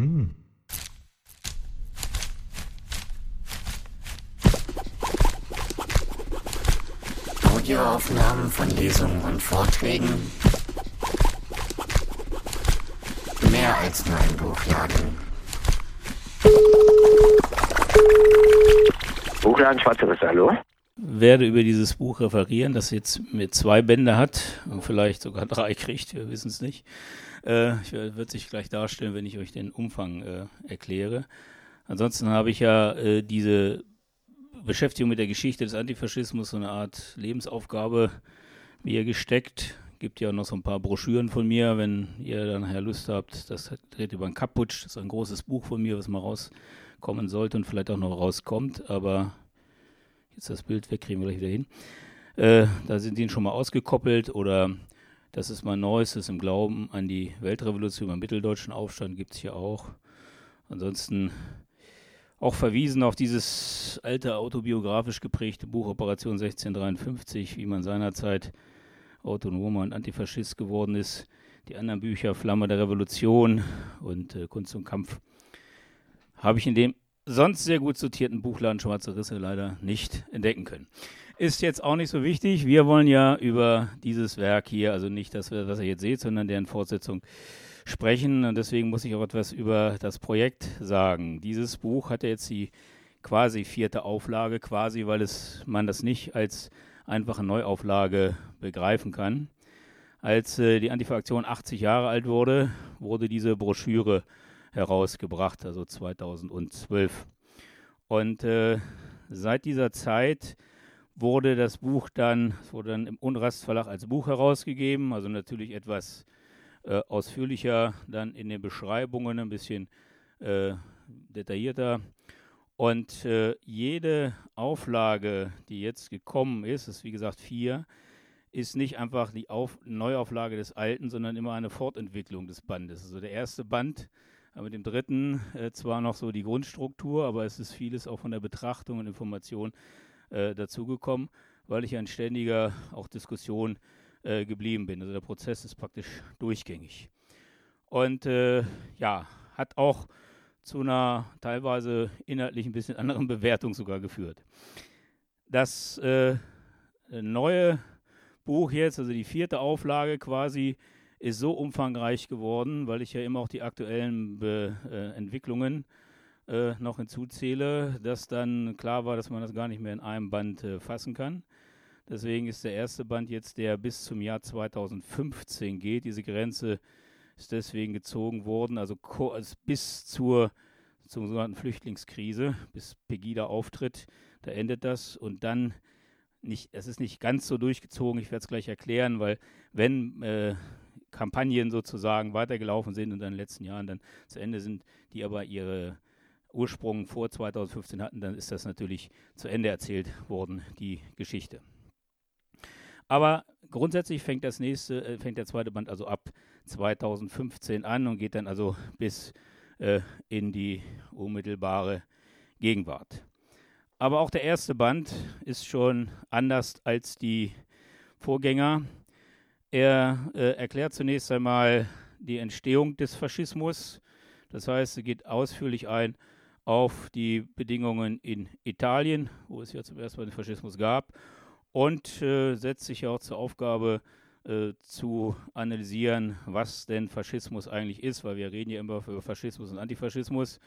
Hm. Audioaufnahmen von Lesungen und Vorträgen. Mehr als nur ein Buchladen. Buchladen Schwarze Risse, hallo? werde über dieses Buch referieren, das jetzt mit zwei Bände hat und vielleicht sogar drei kriegt, wir wissen es nicht. Äh, wird sich gleich darstellen, wenn ich euch den Umfang äh, erkläre. Ansonsten habe ich ja äh, diese Beschäftigung mit der Geschichte des Antifaschismus, so eine Art Lebensaufgabe mir gesteckt. Gibt ja noch so ein paar Broschüren von mir, wenn ihr dann nachher Lust habt. Das dreht über einen Kaputsch, das ist ein großes Buch von mir, was mal rauskommen sollte und vielleicht auch noch rauskommt, aber jetzt das Bild weg, kriegen wir gleich wieder hin. Äh, da sind die schon mal ausgekoppelt oder das ist mal Neues, im Glauben an die Weltrevolution, am mitteldeutschen Aufstand gibt es hier auch. Ansonsten auch verwiesen auf dieses alte autobiografisch geprägte Buch Operation 1653, wie man seinerzeit Autonomer und Antifaschist geworden ist. Die anderen Bücher, Flamme der Revolution und äh, Kunst und Kampf, habe ich in dem sonst sehr gut sortierten Buchladen Schwarze Risse leider nicht entdecken können. Ist jetzt auch nicht so wichtig. Wir wollen ja über dieses Werk hier, also nicht das, was ihr jetzt seht, sondern deren Fortsetzung sprechen. Und deswegen muss ich auch etwas über das Projekt sagen. Dieses Buch hat ja jetzt die quasi vierte Auflage, quasi, weil es, man das nicht als einfache Neuauflage begreifen kann. Als äh, die Antifa-Aktion 80 Jahre alt wurde, wurde diese Broschüre herausgebracht, also 2012. Und äh, seit dieser Zeit wurde das Buch dann, wurde dann im Unrast Verlag als Buch herausgegeben, also natürlich etwas äh, ausführlicher, dann in den Beschreibungen ein bisschen äh, detaillierter. Und äh, jede Auflage, die jetzt gekommen ist, ist wie gesagt vier, ist nicht einfach die Auf Neuauflage des Alten, sondern immer eine Fortentwicklung des Bandes. Also der erste Band aber mit dem dritten äh, zwar noch so die Grundstruktur, aber es ist vieles auch von der Betrachtung und Information äh, dazugekommen, weil ich an ständiger auch Diskussion äh, geblieben bin. Also der Prozess ist praktisch durchgängig. Und äh, ja, hat auch zu einer teilweise inhaltlich ein bisschen anderen Bewertung sogar geführt. Das äh, neue Buch jetzt, also die vierte Auflage quasi, ist so umfangreich geworden, weil ich ja immer auch die aktuellen Be äh, Entwicklungen äh, noch hinzuzähle, dass dann klar war, dass man das gar nicht mehr in einem Band äh, fassen kann. Deswegen ist der erste Band jetzt, der bis zum Jahr 2015 geht. Diese Grenze ist deswegen gezogen worden, also, also bis zur, zur sogenannten Flüchtlingskrise, bis Pegida auftritt, da endet das und dann nicht, es ist nicht ganz so durchgezogen, ich werde es gleich erklären, weil wenn äh, Kampagnen sozusagen weitergelaufen sind und in den letzten Jahren dann zu Ende sind, die aber ihre Ursprung vor 2015 hatten, dann ist das natürlich zu Ende erzählt worden, die Geschichte. Aber grundsätzlich fängt das nächste, äh, fängt der zweite Band also ab 2015 an und geht dann also bis äh, in die unmittelbare Gegenwart. Aber auch der erste Band ist schon anders als die Vorgänger. Er äh, erklärt zunächst einmal die Entstehung des Faschismus. Das heißt, er geht ausführlich ein auf die Bedingungen in Italien, wo es ja zum ersten Mal den Faschismus gab, und äh, setzt sich auch zur Aufgabe äh, zu analysieren, was denn Faschismus eigentlich ist, weil wir reden ja immer über Faschismus und Antifaschismus.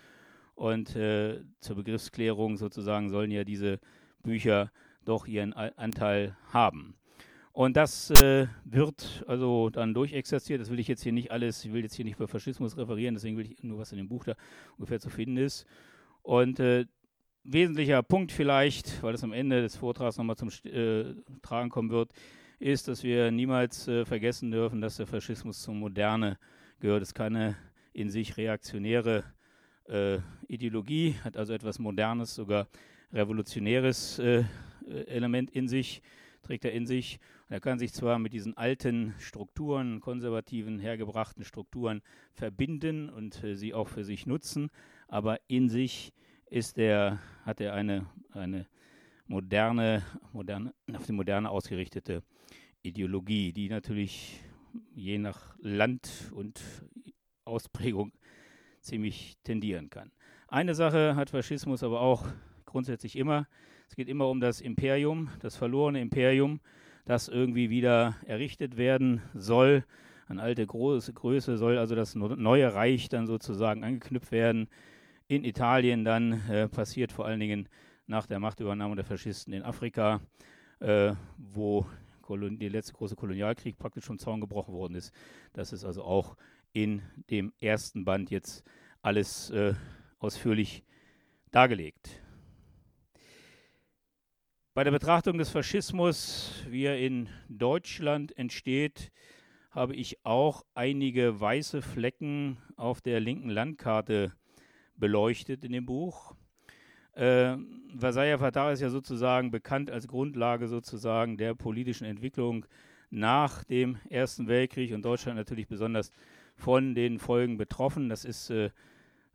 Und äh, zur Begriffsklärung sozusagen sollen ja diese Bücher doch ihren Anteil haben. Und das äh, wird also dann durchexerziert. Das will ich jetzt hier nicht alles, ich will jetzt hier nicht über Faschismus referieren, deswegen will ich nur, was in dem Buch da ungefähr zu finden ist. Und äh, wesentlicher Punkt vielleicht, weil es am Ende des Vortrags nochmal zum äh, Tragen kommen wird, ist, dass wir niemals äh, vergessen dürfen, dass der Faschismus zur Moderne gehört. Es ist keine in sich reaktionäre äh, Ideologie, hat also etwas Modernes, sogar revolutionäres äh, Element in sich trägt er in sich. Er kann sich zwar mit diesen alten Strukturen, konservativen, hergebrachten Strukturen verbinden und äh, sie auch für sich nutzen, aber in sich ist er, hat er eine, eine moderne, moderne, auf die Moderne ausgerichtete Ideologie, die natürlich je nach Land und Ausprägung ziemlich tendieren kann. Eine Sache hat Faschismus aber auch grundsätzlich immer. Es geht immer um das Imperium, das verlorene Imperium, das irgendwie wieder errichtet werden soll. An alte große Größe soll also das neue Reich dann sozusagen angeknüpft werden. In Italien dann äh, passiert vor allen Dingen nach der Machtübernahme der Faschisten in Afrika, äh, wo der letzte große Kolonialkrieg praktisch vom Zaun gebrochen worden ist. Das ist also auch in dem ersten Band jetzt alles äh, ausführlich dargelegt. Bei der Betrachtung des Faschismus, wie er in Deutschland entsteht, habe ich auch einige weiße Flecken auf der linken Landkarte beleuchtet in dem Buch. Äh, Versailler Vertrag ist ja sozusagen bekannt als Grundlage sozusagen der politischen Entwicklung nach dem Ersten Weltkrieg und Deutschland natürlich besonders von den Folgen betroffen. Das ist äh,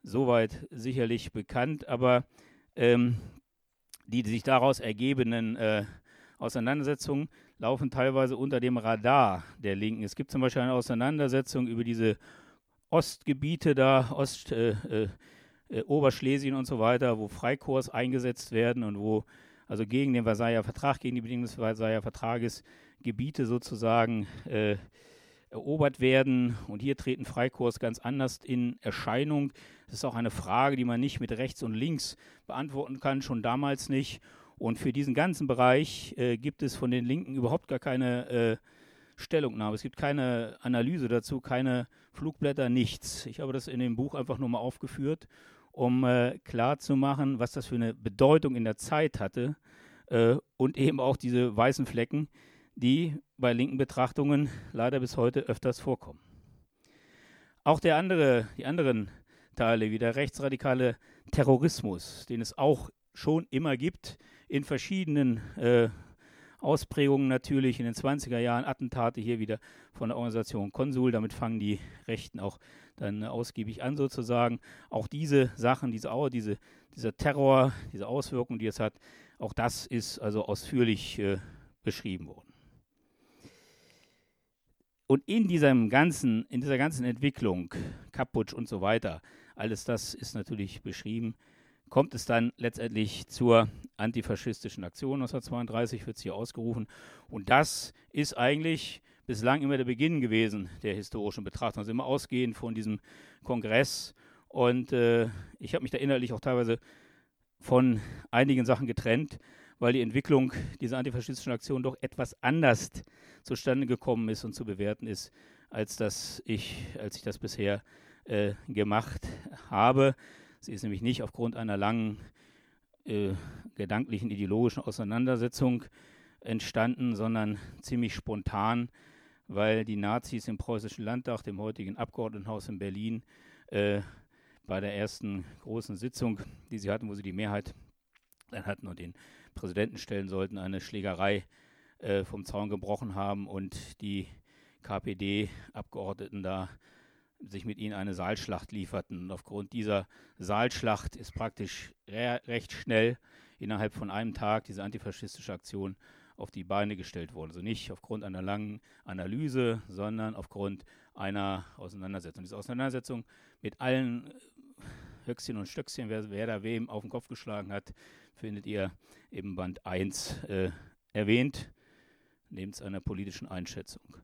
soweit sicherlich bekannt, aber ähm, die, sich daraus ergebenden äh, Auseinandersetzungen laufen teilweise unter dem Radar der Linken. Es gibt zum Beispiel eine Auseinandersetzung über diese Ostgebiete da, Ost, äh, äh äh, Oberschlesien und so weiter, wo Freikorps eingesetzt werden und wo also gegen den Versailler Vertrag, gegen die Bedingungen des Versailler Vertrages Gebiete sozusagen äh, erobert werden. Und hier treten Freikorps ganz anders in Erscheinung. Das ist auch eine Frage, die man nicht mit rechts und links beantworten kann, schon damals nicht. Und für diesen ganzen Bereich äh, gibt es von den Linken überhaupt gar keine äh, Stellungnahme. Es gibt keine Analyse dazu, keine Flugblätter, nichts. Ich habe das in dem Buch einfach nur mal aufgeführt um äh, klarzumachen, was das für eine Bedeutung in der Zeit hatte äh, und eben auch diese weißen Flecken, die bei linken Betrachtungen leider bis heute öfters vorkommen. Auch der andere, die anderen Teile, wie der rechtsradikale Terrorismus, den es auch schon immer gibt, in verschiedenen äh, Ausprägungen natürlich in den 20er Jahren, Attentate hier wieder von der Organisation Konsul, damit fangen die Rechten auch dann ausgiebig an sozusagen. Auch diese Sachen, diese, diese, dieser Terror, diese Auswirkungen, die es hat, auch das ist also ausführlich äh, beschrieben worden. Und in diesem ganzen, in dieser ganzen Entwicklung, Kaputsch und so weiter, alles das ist natürlich beschrieben kommt es dann letztendlich zur antifaschistischen Aktion 1932, wird es hier ausgerufen. Und das ist eigentlich bislang immer der Beginn gewesen der historischen Betrachtung. Also immer ausgehend von diesem Kongress. Und äh, ich habe mich da innerlich auch teilweise von einigen Sachen getrennt, weil die Entwicklung dieser antifaschistischen Aktion doch etwas anders zustande gekommen ist und zu bewerten ist, als, das ich, als ich das bisher äh, gemacht habe. Sie ist nämlich nicht aufgrund einer langen äh, gedanklichen, ideologischen Auseinandersetzung entstanden, sondern ziemlich spontan, weil die Nazis im Preußischen Landtag, dem heutigen Abgeordnetenhaus in Berlin, äh, bei der ersten großen Sitzung, die sie hatten, wo sie die Mehrheit dann hatten und den Präsidenten stellen sollten, eine Schlägerei äh, vom Zaun gebrochen haben und die KPD-Abgeordneten da sich mit ihnen eine Saalschlacht lieferten. Und aufgrund dieser Saalschlacht ist praktisch re recht schnell innerhalb von einem Tag diese antifaschistische Aktion auf die Beine gestellt worden. Also nicht aufgrund einer langen Analyse, sondern aufgrund einer Auseinandersetzung. Diese Auseinandersetzung mit allen Höchstchen und Stöckchen, wer, wer da wem auf den Kopf geschlagen hat, findet ihr im Band 1 äh, erwähnt, neben einer politischen Einschätzung.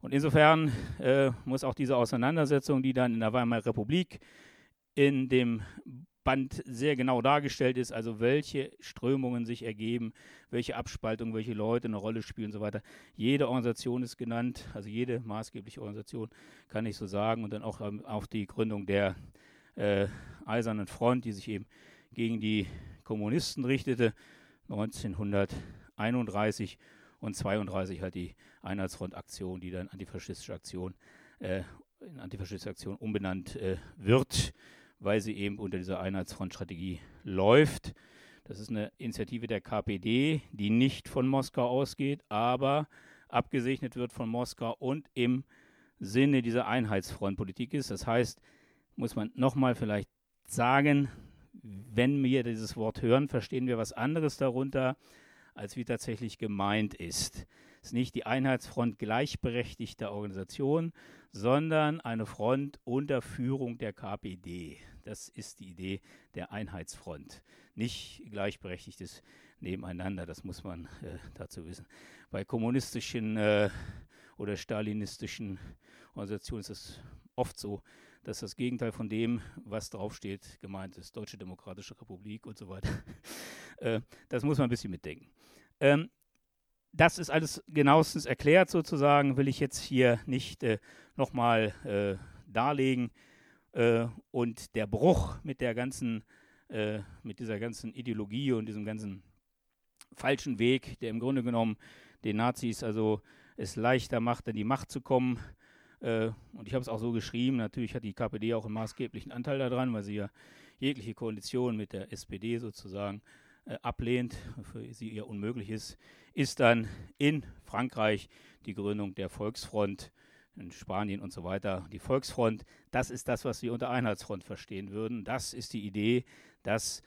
Und insofern äh, muss auch diese Auseinandersetzung, die dann in der Weimarer Republik in dem Band sehr genau dargestellt ist, also welche Strömungen sich ergeben, welche Abspaltungen, welche Leute eine Rolle spielen und so weiter. Jede Organisation ist genannt, also jede maßgebliche Organisation kann ich so sagen und dann auch ähm, auf die Gründung der äh, Eisernen Front, die sich eben gegen die Kommunisten richtete, 1931 und 32 halt die Einheitsfront-Aktion, die dann antifaschistische Aktion, äh, in antifaschistische Aktion umbenannt äh, wird, weil sie eben unter dieser Einheitsfront-Strategie läuft. Das ist eine Initiative der KPD, die nicht von Moskau ausgeht, aber abgesegnet wird von Moskau und im Sinne dieser Einheitsfrontpolitik ist. Das heißt, muss man nochmal vielleicht sagen, wenn wir dieses Wort hören, verstehen wir was anderes darunter, als wie tatsächlich gemeint ist. ist nicht die Einheitsfront gleichberechtigter Organisationen, sondern eine Front unter Führung der KPD. Das ist die Idee der Einheitsfront. Nicht gleichberechtigtes Nebeneinander, das muss man äh, dazu wissen. Bei kommunistischen äh, oder stalinistischen Organisationen ist es oft so, dass das Gegenteil von dem, was draufsteht, gemeint ist. Deutsche Demokratische Republik und so weiter. äh, das muss man ein bisschen mitdenken. Ähm, das ist alles genauestens erklärt sozusagen, will ich jetzt hier nicht äh, nochmal äh, darlegen. Äh, und der Bruch mit der ganzen, äh, mit dieser ganzen Ideologie und diesem ganzen falschen Weg, der im Grunde genommen den Nazis also es leichter macht, an die Macht zu kommen. Äh, und ich habe es auch so geschrieben, natürlich hat die KPD auch einen maßgeblichen Anteil daran, weil sie ja jegliche Koalition mit der SPD sozusagen äh, ablehnt, für sie eher unmöglich ist, ist dann in Frankreich die Gründung der Volksfront, in Spanien und so weiter. Die Volksfront, das ist das, was wir unter Einheitsfront verstehen würden. Das ist die Idee, dass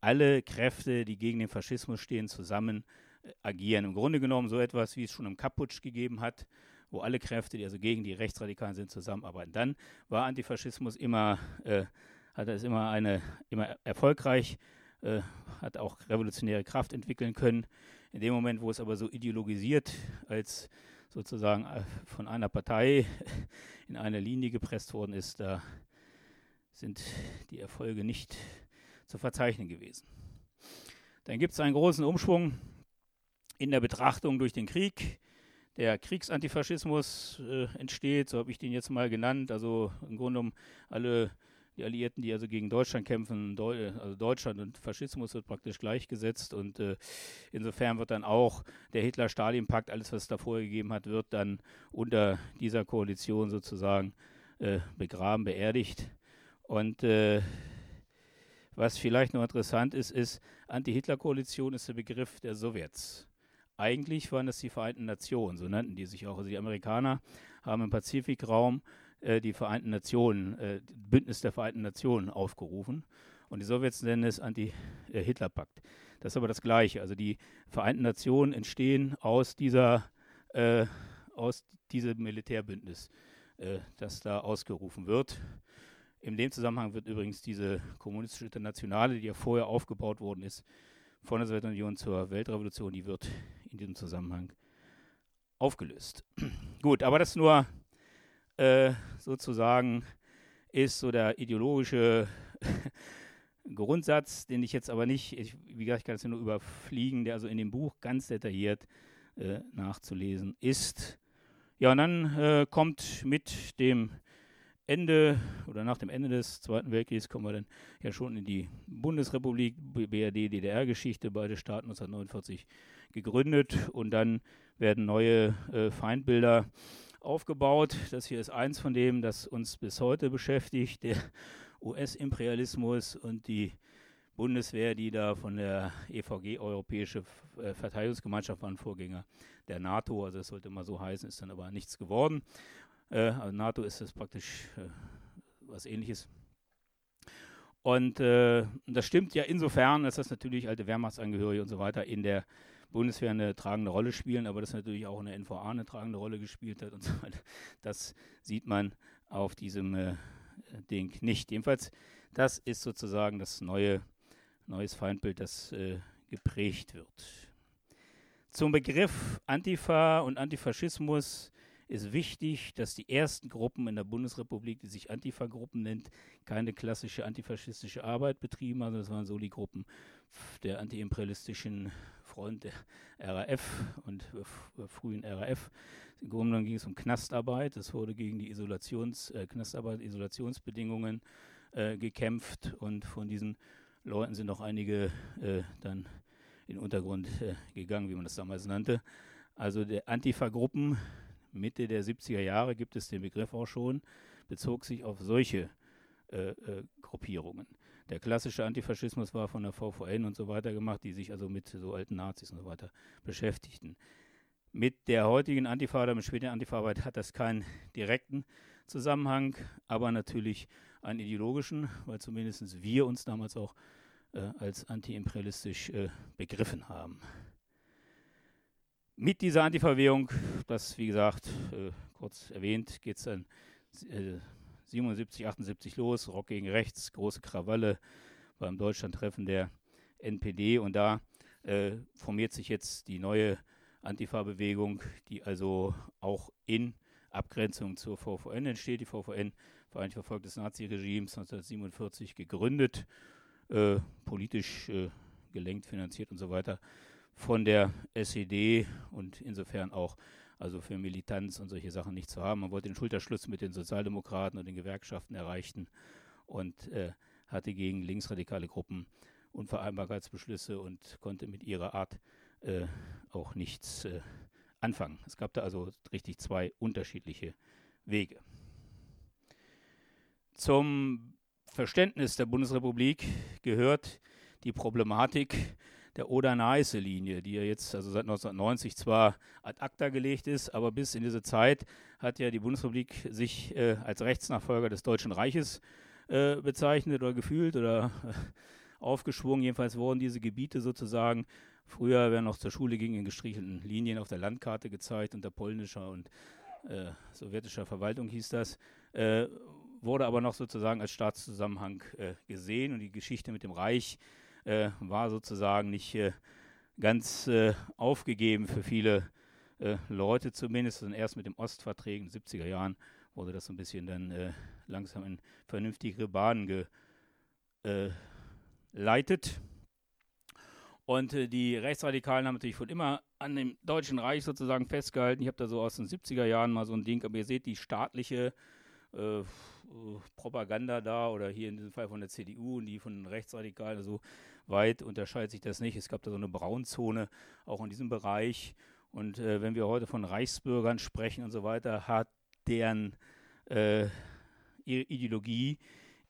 alle Kräfte, die gegen den Faschismus stehen, zusammen äh, agieren. Im Grunde genommen so etwas, wie es schon im Kaputsch gegeben hat, wo alle Kräfte, die also gegen die Rechtsradikalen sind, zusammenarbeiten. Dann war Antifaschismus immer, äh, hat es immer eine, immer erfolgreich, äh, hat auch revolutionäre Kraft entwickeln können. In dem Moment, wo es aber so ideologisiert als sozusagen äh, von einer Partei in eine Linie gepresst worden ist, da sind die Erfolge nicht zu verzeichnen gewesen. Dann gibt es einen großen Umschwung in der Betrachtung durch den Krieg. Der Kriegsantifaschismus äh, entsteht, so habe ich den jetzt mal genannt. Also im Grunde genommen alle die Alliierten, die also gegen Deutschland kämpfen, Deu also Deutschland und Faschismus wird praktisch gleichgesetzt und äh, insofern wird dann auch der Hitler-Stalin-Pakt, alles was es da vorher gegeben hat, wird dann unter dieser Koalition sozusagen äh, begraben, beerdigt. Und äh, was vielleicht noch interessant ist, ist, Anti-Hitler-Koalition ist der Begriff der Sowjets. Eigentlich waren das die Vereinten Nationen, so nannten die sich auch. Also die Amerikaner haben im Pazifikraum äh, die Vereinten Nationen, äh, Bündnis der Vereinten Nationen aufgerufen. Und die Sowjets nennen es Anti-Hitler-Pakt. Das ist aber das Gleiche. Also die Vereinten Nationen entstehen aus dieser, äh, aus diesem Militärbündnis, äh, das da ausgerufen wird. In dem Zusammenhang wird übrigens diese kommunistische Internationale, die ja vorher aufgebaut worden ist, von der Sowjetunion zur Weltrevolution, die wird in diesem Zusammenhang aufgelöst. Gut, aber das nur äh, sozusagen ist so der ideologische Grundsatz, den ich jetzt aber nicht, ich, wie gesagt, ich kann es nur überfliegen, der also in dem Buch ganz detailliert äh, nachzulesen ist. Ja, und dann äh, kommt mit dem Ende oder nach dem Ende des Zweiten Weltkriegs kommen wir dann ja schon in die Bundesrepublik, BRD-DDR-Geschichte, beide Staaten 1949 gegründet und dann werden neue äh, Feindbilder aufgebaut. Das hier ist eins von dem, das uns bis heute beschäftigt, der US-Imperialismus und die Bundeswehr, die da von der EVG, Europäische äh, Verteidigungsgemeinschaft, waren Vorgänger der NATO, also es sollte mal so heißen, ist dann aber nichts geworden. Äh, also NATO ist das praktisch äh, was ähnliches. Und äh, das stimmt ja insofern, dass das natürlich alte Wehrmachtsangehörige und so weiter in der Bundeswehr eine tragende Rolle spielen, aber das natürlich auch in der NVA eine tragende Rolle gespielt hat und so weiter. Das sieht man auf diesem äh, Ding nicht. Jedenfalls, das ist sozusagen das neue neues Feindbild, das äh, geprägt wird. Zum Begriff Antifa und Antifaschismus ist wichtig, dass die ersten Gruppen in der Bundesrepublik, die sich Antifa-Gruppen nennt, keine klassische antifaschistische Arbeit betrieben haben. Das waren so die Gruppen der antiimperialistischen Front der RAF und äh, frühen RAF. Im Grunde genommen ging es um Knastarbeit. Es wurde gegen die Isolations, äh, Knastarbeit, Isolationsbedingungen äh, gekämpft und von diesen Leuten sind noch einige äh, dann in den Untergrund äh, gegangen, wie man das damals nannte. Also der Antifa-Gruppen Mitte der 70er Jahre gibt es den Begriff auch schon, bezog sich auf solche äh, äh, Gruppierungen. Der klassische Antifaschismus war von der VVN und so weiter gemacht, die sich also mit so alten Nazis und so weiter beschäftigten. Mit der heutigen Antifa oder mit späteren Antifa-Arbeit hat das keinen direkten Zusammenhang, aber natürlich einen ideologischen, weil zumindest wir uns damals auch äh, als antiimperialistisch äh, begriffen haben. mit dieser Antifa-Bewegung, das wie gesagt, äh, kurz erwähnt, geht es dann äh, 77, 78 los, Rock gegen Rechts, große Krawalle beim Deutschlandtreffen der NPD und da äh, formiert sich jetzt die neue Antifa-Bewegung, die also auch in Abgrenzung zur VVN entsteht. Die VVN, Vereinigte Verfolgt des Naziregimes, 1947 gegründet, äh, politisch äh, gelenkt, finanziert und so weiter von der SED und insofern auch also für Militanz und solche Sachen nicht zu haben. Man wollte den Schulterschluss mit den Sozialdemokraten und den Gewerkschaften erreichen und äh, hatte gegen linksradikale Gruppen Unvereinbarkeitsbeschlüsse und konnte mit ihrer Art äh, auch nichts äh, anfangen. Es gab da also richtig zwei unterschiedliche Wege. Zum Verständnis der Bundesrepublik gehört die Problematik der Oder-Neiße-Linie, die ja jetzt also seit 1990 zwar ad acta gelegt ist, aber bis in diese Zeit hat ja die Bundesrepublik sich äh, als Rechtsnachfolger des Deutschen Reiches äh, bezeichnet oder gefühlt oder äh, aufgeschwungen. Jedenfalls wurden diese Gebiete sozusagen früher, wer noch zur Schule ging, in gestrichelten Linien auf der Landkarte gezeigt unter polnischer und äh, sowjetischer Verwaltung hieß das, äh, wurde aber noch sozusagen als Staatszusammenhang äh, gesehen und die Geschichte mit dem Reich äh, war sozusagen nicht äh, ganz äh, aufgegeben für viele äh, Leute zumindest. Und erst mit dem Ostverträgen in den 70er Jahren wurde das so ein bisschen dann äh, langsam in vernünftigere Bahnen geleitet. Und äh, die Rechtsradikalen haben natürlich von immer an dem Deutschen Reich sozusagen festgehalten. Ich habe da so aus den 70er Jahren mal so ein Ding, aber ihr seht die staatliche Propaganda da oder hier in diesem Fall von der CDU und die von den Rechtsradikalen. Also weit unterscheidet sich das nicht. Es gab da so eine Braunzone auch in diesem Bereich. Und äh, wenn wir heute von Reichsbürgern sprechen und so weiter, hat deren äh, Ideologie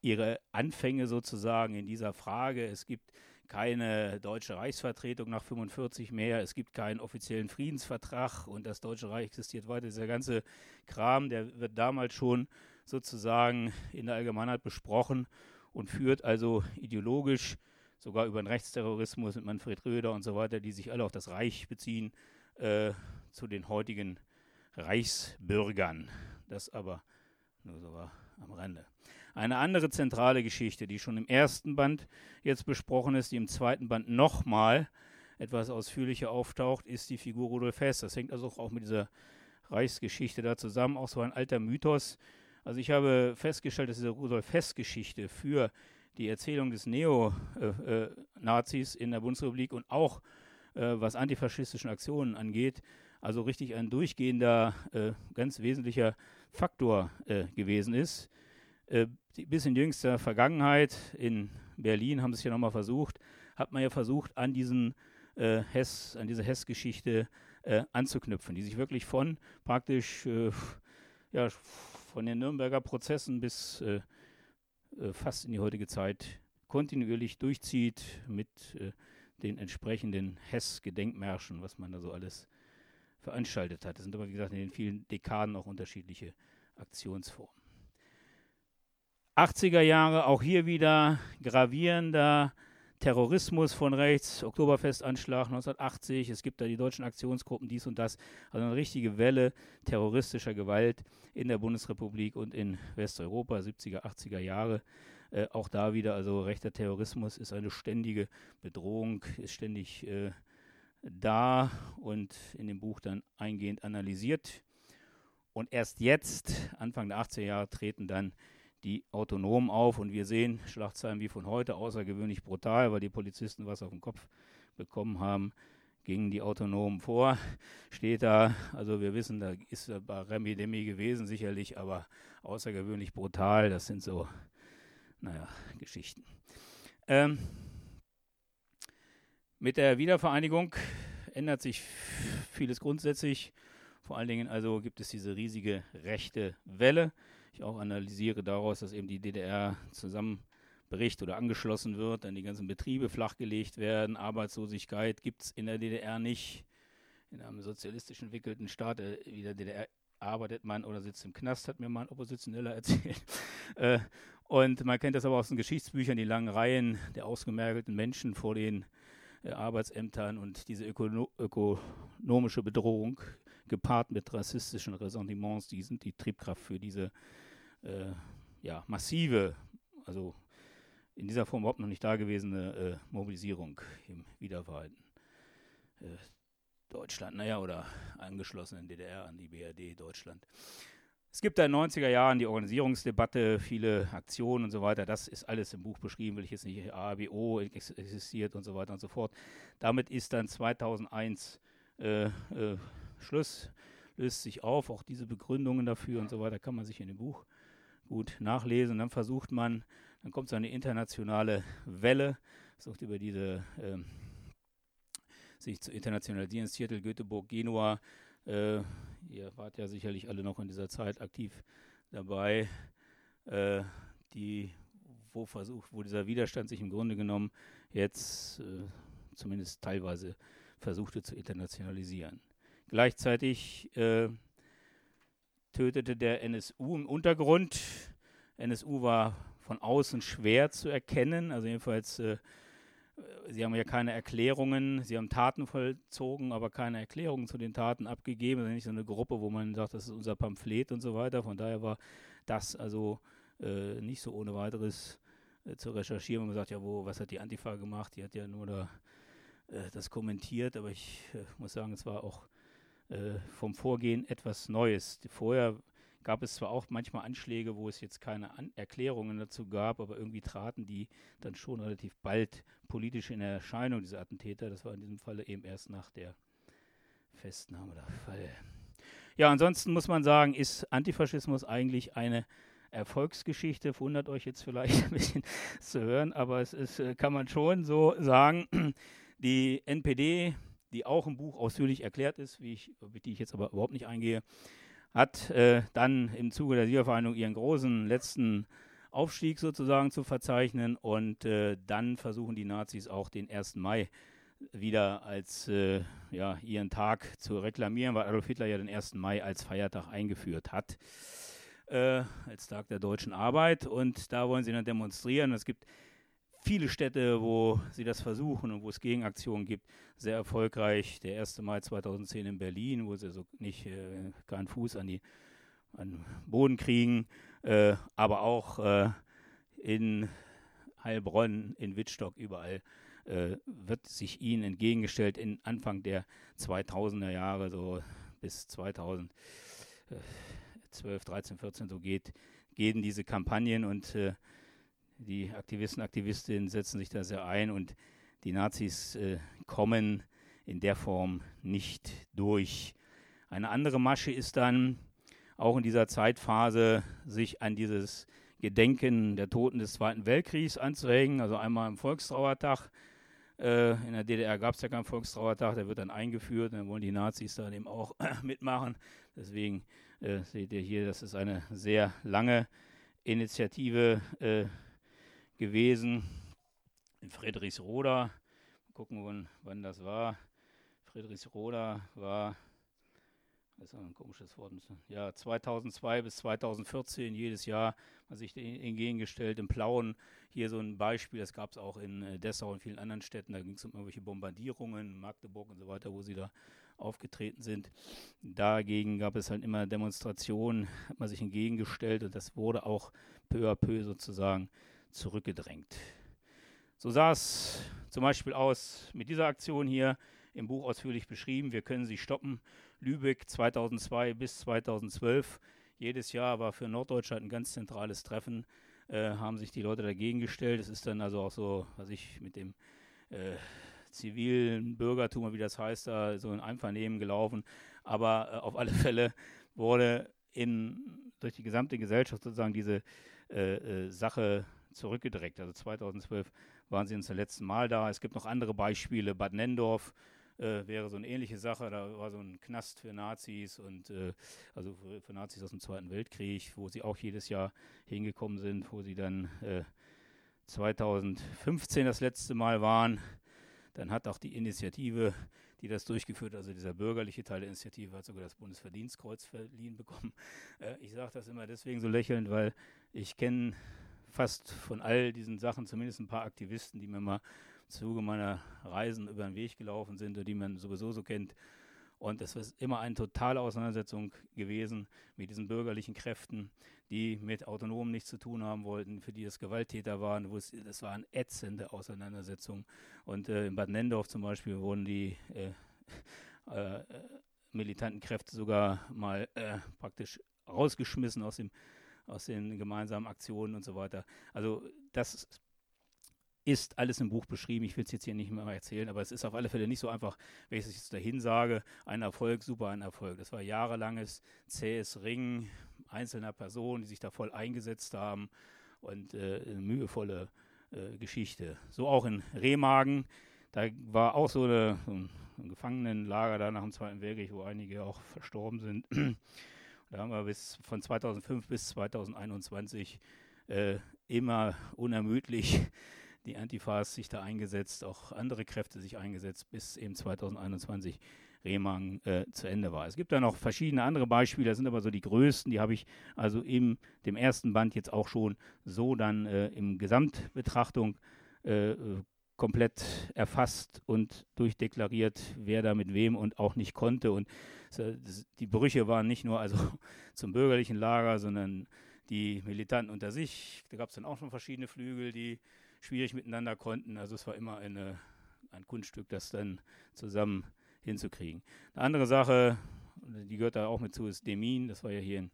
ihre Anfänge sozusagen in dieser Frage. Es gibt keine deutsche Reichsvertretung nach 45 mehr, es gibt keinen offiziellen Friedensvertrag und das Deutsche Reich existiert weiter. Dieser ganze Kram, der wird damals schon sozusagen in der Allgemeinheit besprochen und führt also ideologisch sogar über den Rechtsterrorismus mit Manfred Röder und so weiter, die sich alle auf das Reich beziehen, äh, zu den heutigen Reichsbürgern. Das aber nur so war am Rande. Eine andere zentrale Geschichte, die schon im ersten Band jetzt besprochen ist, die im zweiten Band nochmal etwas ausführlicher auftaucht, ist die Figur Rudolf Hess. Das hängt also auch mit dieser Reichsgeschichte da zusammen, auch so ein alter Mythos, also ich habe festgestellt, dass diese Rudolf Hess-Geschichte für die Erzählung des Neo-Nazis in der Bundesrepublik und auch äh, was antifaschistischen Aktionen angeht, also richtig ein durchgehender, äh, ganz wesentlicher Faktor äh, gewesen ist. Äh, bis in jüngster Vergangenheit in Berlin haben sie es ja nochmal versucht, hat man ja versucht, an diesen äh, Hess, an diese Hess-Geschichte äh, anzuknüpfen, die sich wirklich von praktisch ja, von den Nürnberger Prozessen bis äh, äh, fast in die heutige Zeit kontinuierlich durchzieht mit äh, den entsprechenden Hess-Gedenkmärschen, was man da so alles veranstaltet hat. Es sind aber, wie gesagt, in den vielen Dekaden auch unterschiedliche Aktionsformen. 80er Jahre, auch hier wieder gravierender Terrorismus von rechts, Oktoberfestanschlag 1980, es gibt da die deutschen Aktionsgruppen, dies und das. Also eine richtige Welle terroristischer Gewalt in der Bundesrepublik und in Westeuropa, 70er, 80er Jahre. Äh, auch da wieder, also rechter Terrorismus ist eine ständige Bedrohung, ist ständig äh, da und in dem Buch dann eingehend analysiert. Und erst jetzt, Anfang der 80er Jahre, treten dann die Autonomen auf und wir sehen Schlagzeilen wie von heute außergewöhnlich brutal, weil die Polizisten was auf den Kopf bekommen haben, gingen die Autonomen vor. Steht da, also wir wissen, da ist bei Remi Demi gewesen sicherlich, aber außergewöhnlich brutal, das sind so, naja, Geschichten. Ähm, mit der Wiedervereinigung ändert sich vieles grundsätzlich. Vor allen Dingen also gibt es diese riesige rechte Welle ich auch analysiere daraus, dass eben die DDR zusammenbricht oder angeschlossen wird, dann die ganzen Betriebe flachgelegt werden, Arbeitslosigkeit gibt es in der DDR nicht. In einem sozialistisch entwickelten Staat äh, wie der DDR arbeitet man oder sitzt im Knast, hat mir mal ein Oppositioneller erzählt. äh, und man kennt das aber aus den Geschichtsbüchern, die langen Reihen der ausgemergelten Menschen vor den äh, Arbeitsämtern und diese ökono ökonomische Bedrohung gepaart mit rassistischen Ressentiments, die sind die Triebkraft für diese äh, ja, massive, also in dieser Form überhaupt noch nicht dagewesene äh, Mobilisierung im wiedervereinten äh, Deutschland, naja, oder angeschlossenen DDR an die BRD Deutschland. Es gibt da in den 90er Jahren die Organisierungsdebatte, viele Aktionen und so weiter. Das ist alles im Buch beschrieben, will ich jetzt nicht. ABO existiert und so weiter und so fort. Damit ist dann 2001 äh, äh, Schluss, löst sich auf. Auch diese Begründungen dafür und so weiter kann man sich in dem Buch gut nachlesen. Und dann versucht man, dann kommt so eine internationale Welle, versucht über diese äh, sich zu internationalisieren, Seattle, Göteborg, Genua, äh, ihr wart ja sicherlich alle noch in dieser Zeit aktiv dabei, äh, die, wo versucht, wo dieser Widerstand sich im Grunde genommen jetzt äh, zumindest teilweise versuchte zu internationalisieren. Gleichzeitig äh, tötete der NSU im Untergrund. NSU war von außen schwer zu erkennen, also jedenfalls äh, Sie haben ja keine Erklärungen, Sie haben Taten vollzogen, aber keine Erklärungen zu den Taten abgegeben. Also nicht so eine Gruppe, wo man sagt, das ist unser Pamphlet und so weiter. Von daher war das also äh, nicht so ohne weiteres äh, zu recherchieren. Man sagt, ja, wo, was hat die Antifa gemacht? Die hat ja nur da äh, das kommentiert, aber ich äh, muss sagen, es war auch äh, vom Vorgehen etwas Neues. Vorher gab es zwar auch manchmal Anschläge, wo es jetzt keine An Erklärungen dazu gab, aber irgendwie traten die dann schon relativ bald politisch in Erscheinung, diese Attentäter. Das war in diesem Falle eben erst nach der Festnahme der Fall. Ja, ansonsten muss man sagen, ist Antifaschismus eigentlich eine Erfolgsgeschichte. Wundert euch jetzt vielleicht ein bisschen zu hören, aber es ist, äh, kann man schon so sagen. Die NPD, die auch im Buch ausführlich erklärt ist, wie ich, auf die ich jetzt aber überhaupt nicht eingehe, hat äh, dann im Zuge der Siegervereinigung ihren großen letzten Aufstieg sozusagen zu verzeichnen und äh, dann versuchen die Nazis auch den 1. Mai wieder als äh, ja, ihren Tag zu reklamieren, weil Adolf Hitler ja den 1. Mai als Feiertag eingeführt hat, äh, als Tag der deutschen Arbeit und da wollen sie dann demonstrieren. Es gibt viele Städte, wo sie das versuchen und wo es Gegenaktionen gibt, sehr erfolgreich. Der 1. Mai 2010 in Berlin, wo sie so nicht äh, keinen Fuß an die an Boden kriegen, äh, aber auch äh, in Heilbronn, in Wittstock, überall äh, wird sich ihnen entgegengestellt in Anfang der 2000er Jahre, so bis 2012, 13, 14 so geht, gehen diese Kampagnen und äh, die Aktivisten, Aktivistinnen setzen sich da sehr ein und die Nazis äh, kommen in der Form nicht durch. Eine andere Masche ist dann auch in dieser Zeitphase, sich an dieses Gedenken der Toten des Zweiten Weltkriegs anzuhängen. Also einmal am Volkstrauertag. Äh, in der DDR gab es ja keinen Volkstrauertag, der wird dann eingeführt. Dann wollen die Nazis da eben auch mitmachen. Deswegen äh, seht ihr hier, das ist eine sehr lange Initiative äh, gewesen in Friedrichsroda. Mal gucken, wann, wann das war. Friedrichsroda war, das ist ein komisches Wort, ja, 2002 bis 2014, jedes Jahr hat sich entgegengestellt. Im Plauen hier so ein Beispiel, das gab es auch in äh, Dessau und vielen anderen Städten, da ging es um irgendwelche Bombardierungen, Magdeburg und so weiter, wo sie da aufgetreten sind. Dagegen gab es halt immer Demonstrationen, hat man sich entgegengestellt und das wurde auch peu à peu sozusagen zurückgedrängt. So sah es zum Beispiel aus mit dieser Aktion hier im Buch ausführlich beschrieben. Wir können sie stoppen. Lübeck 2002 bis 2012. Jedes Jahr war für Norddeutschland ein ganz zentrales Treffen. Äh, haben sich die Leute dagegen gestellt. Es ist dann also auch so, was ich mit dem äh, zivilen Bürgertum, wie das heißt, da so ein Einvernehmen gelaufen. Aber äh, auf alle Fälle wurde in, durch die gesamte Gesellschaft sozusagen diese äh, äh, Sache zurückgedrängt. Also 2012 waren sie uns das letzte Mal da. Es gibt noch andere Beispiele. Bad Nendorf äh, wäre so eine ähnliche Sache. Da war so ein Knast für Nazis und äh, also für, für, Nazis aus dem Zweiten Weltkrieg, wo sie auch jedes Jahr hingekommen sind, wo sie dann äh, 2015 das letzte Mal waren. Dann hat auch die Initiative, die das durchgeführt, also dieser bürgerliche Teil der Initiative, hat sogar das Bundesverdienstkreuz verliehen bekommen. Äh, ich sage das immer deswegen so lächelnd, weil ich kenne fast von all diesen Sachen zumindest ein paar Aktivisten, die mir mal Zuge meiner Reisen über den Weg gelaufen sind und die man sowieso so kennt. Und es ist immer eine totale Auseinandersetzung gewesen mit diesen bürgerlichen Kräften, die mit Autonomen nichts zu tun haben wollten, für die es Gewalttäter waren. Es, das waren ätzende Auseinandersetzungen. Und äh, in Bad Nendorf zum Beispiel wurden die äh, äh, militanten Kräfte sogar mal äh, praktisch rausgeschmissen aus, dem, aus den gemeinsamen Aktionen und so weiter. Also das ist alles im Buch beschrieben. Ich will es jetzt hier nicht mehr erzählen, aber es ist auf alle Fälle nicht so einfach, wenn ich es jetzt dahin sage. Ein Erfolg, super ein Erfolg. Das war jahrelanges zähes Ringen einzelner Personen, die sich da voll eingesetzt haben und äh, eine mühevolle äh, Geschichte. So auch in Remagen. Da war auch so, eine, so ein, ein Gefangenenlager da nach dem Zweiten Weltkrieg, wo einige auch verstorben sind. Da haben wir bis von 2005 bis 2021 äh, immer unermüdlich die Antifas sich da eingesetzt, auch andere Kräfte sich eingesetzt, bis eben 2021 Remagen äh, zu Ende war. Es gibt da noch verschiedene andere Beispiele, das sind aber so die größten, die habe ich also in dem ersten Band jetzt auch schon so dann äh, im Gesamtbetrachtung äh, komplett erfasst und durchdeklariert, wer da mit wem und auch nicht konnte. Und die Brüche waren nicht nur also zum bürgerlichen Lager, sondern die Militanten unter sich. Da gab es dann auch schon verschiedene Flügel, die schwierig miteinander konnten. Also es war immer eine, ein Kunststück, das dann zusammen hinzukriegen. Eine andere Sache, die gehört da auch mit zu, ist Demin. Das war ja hier im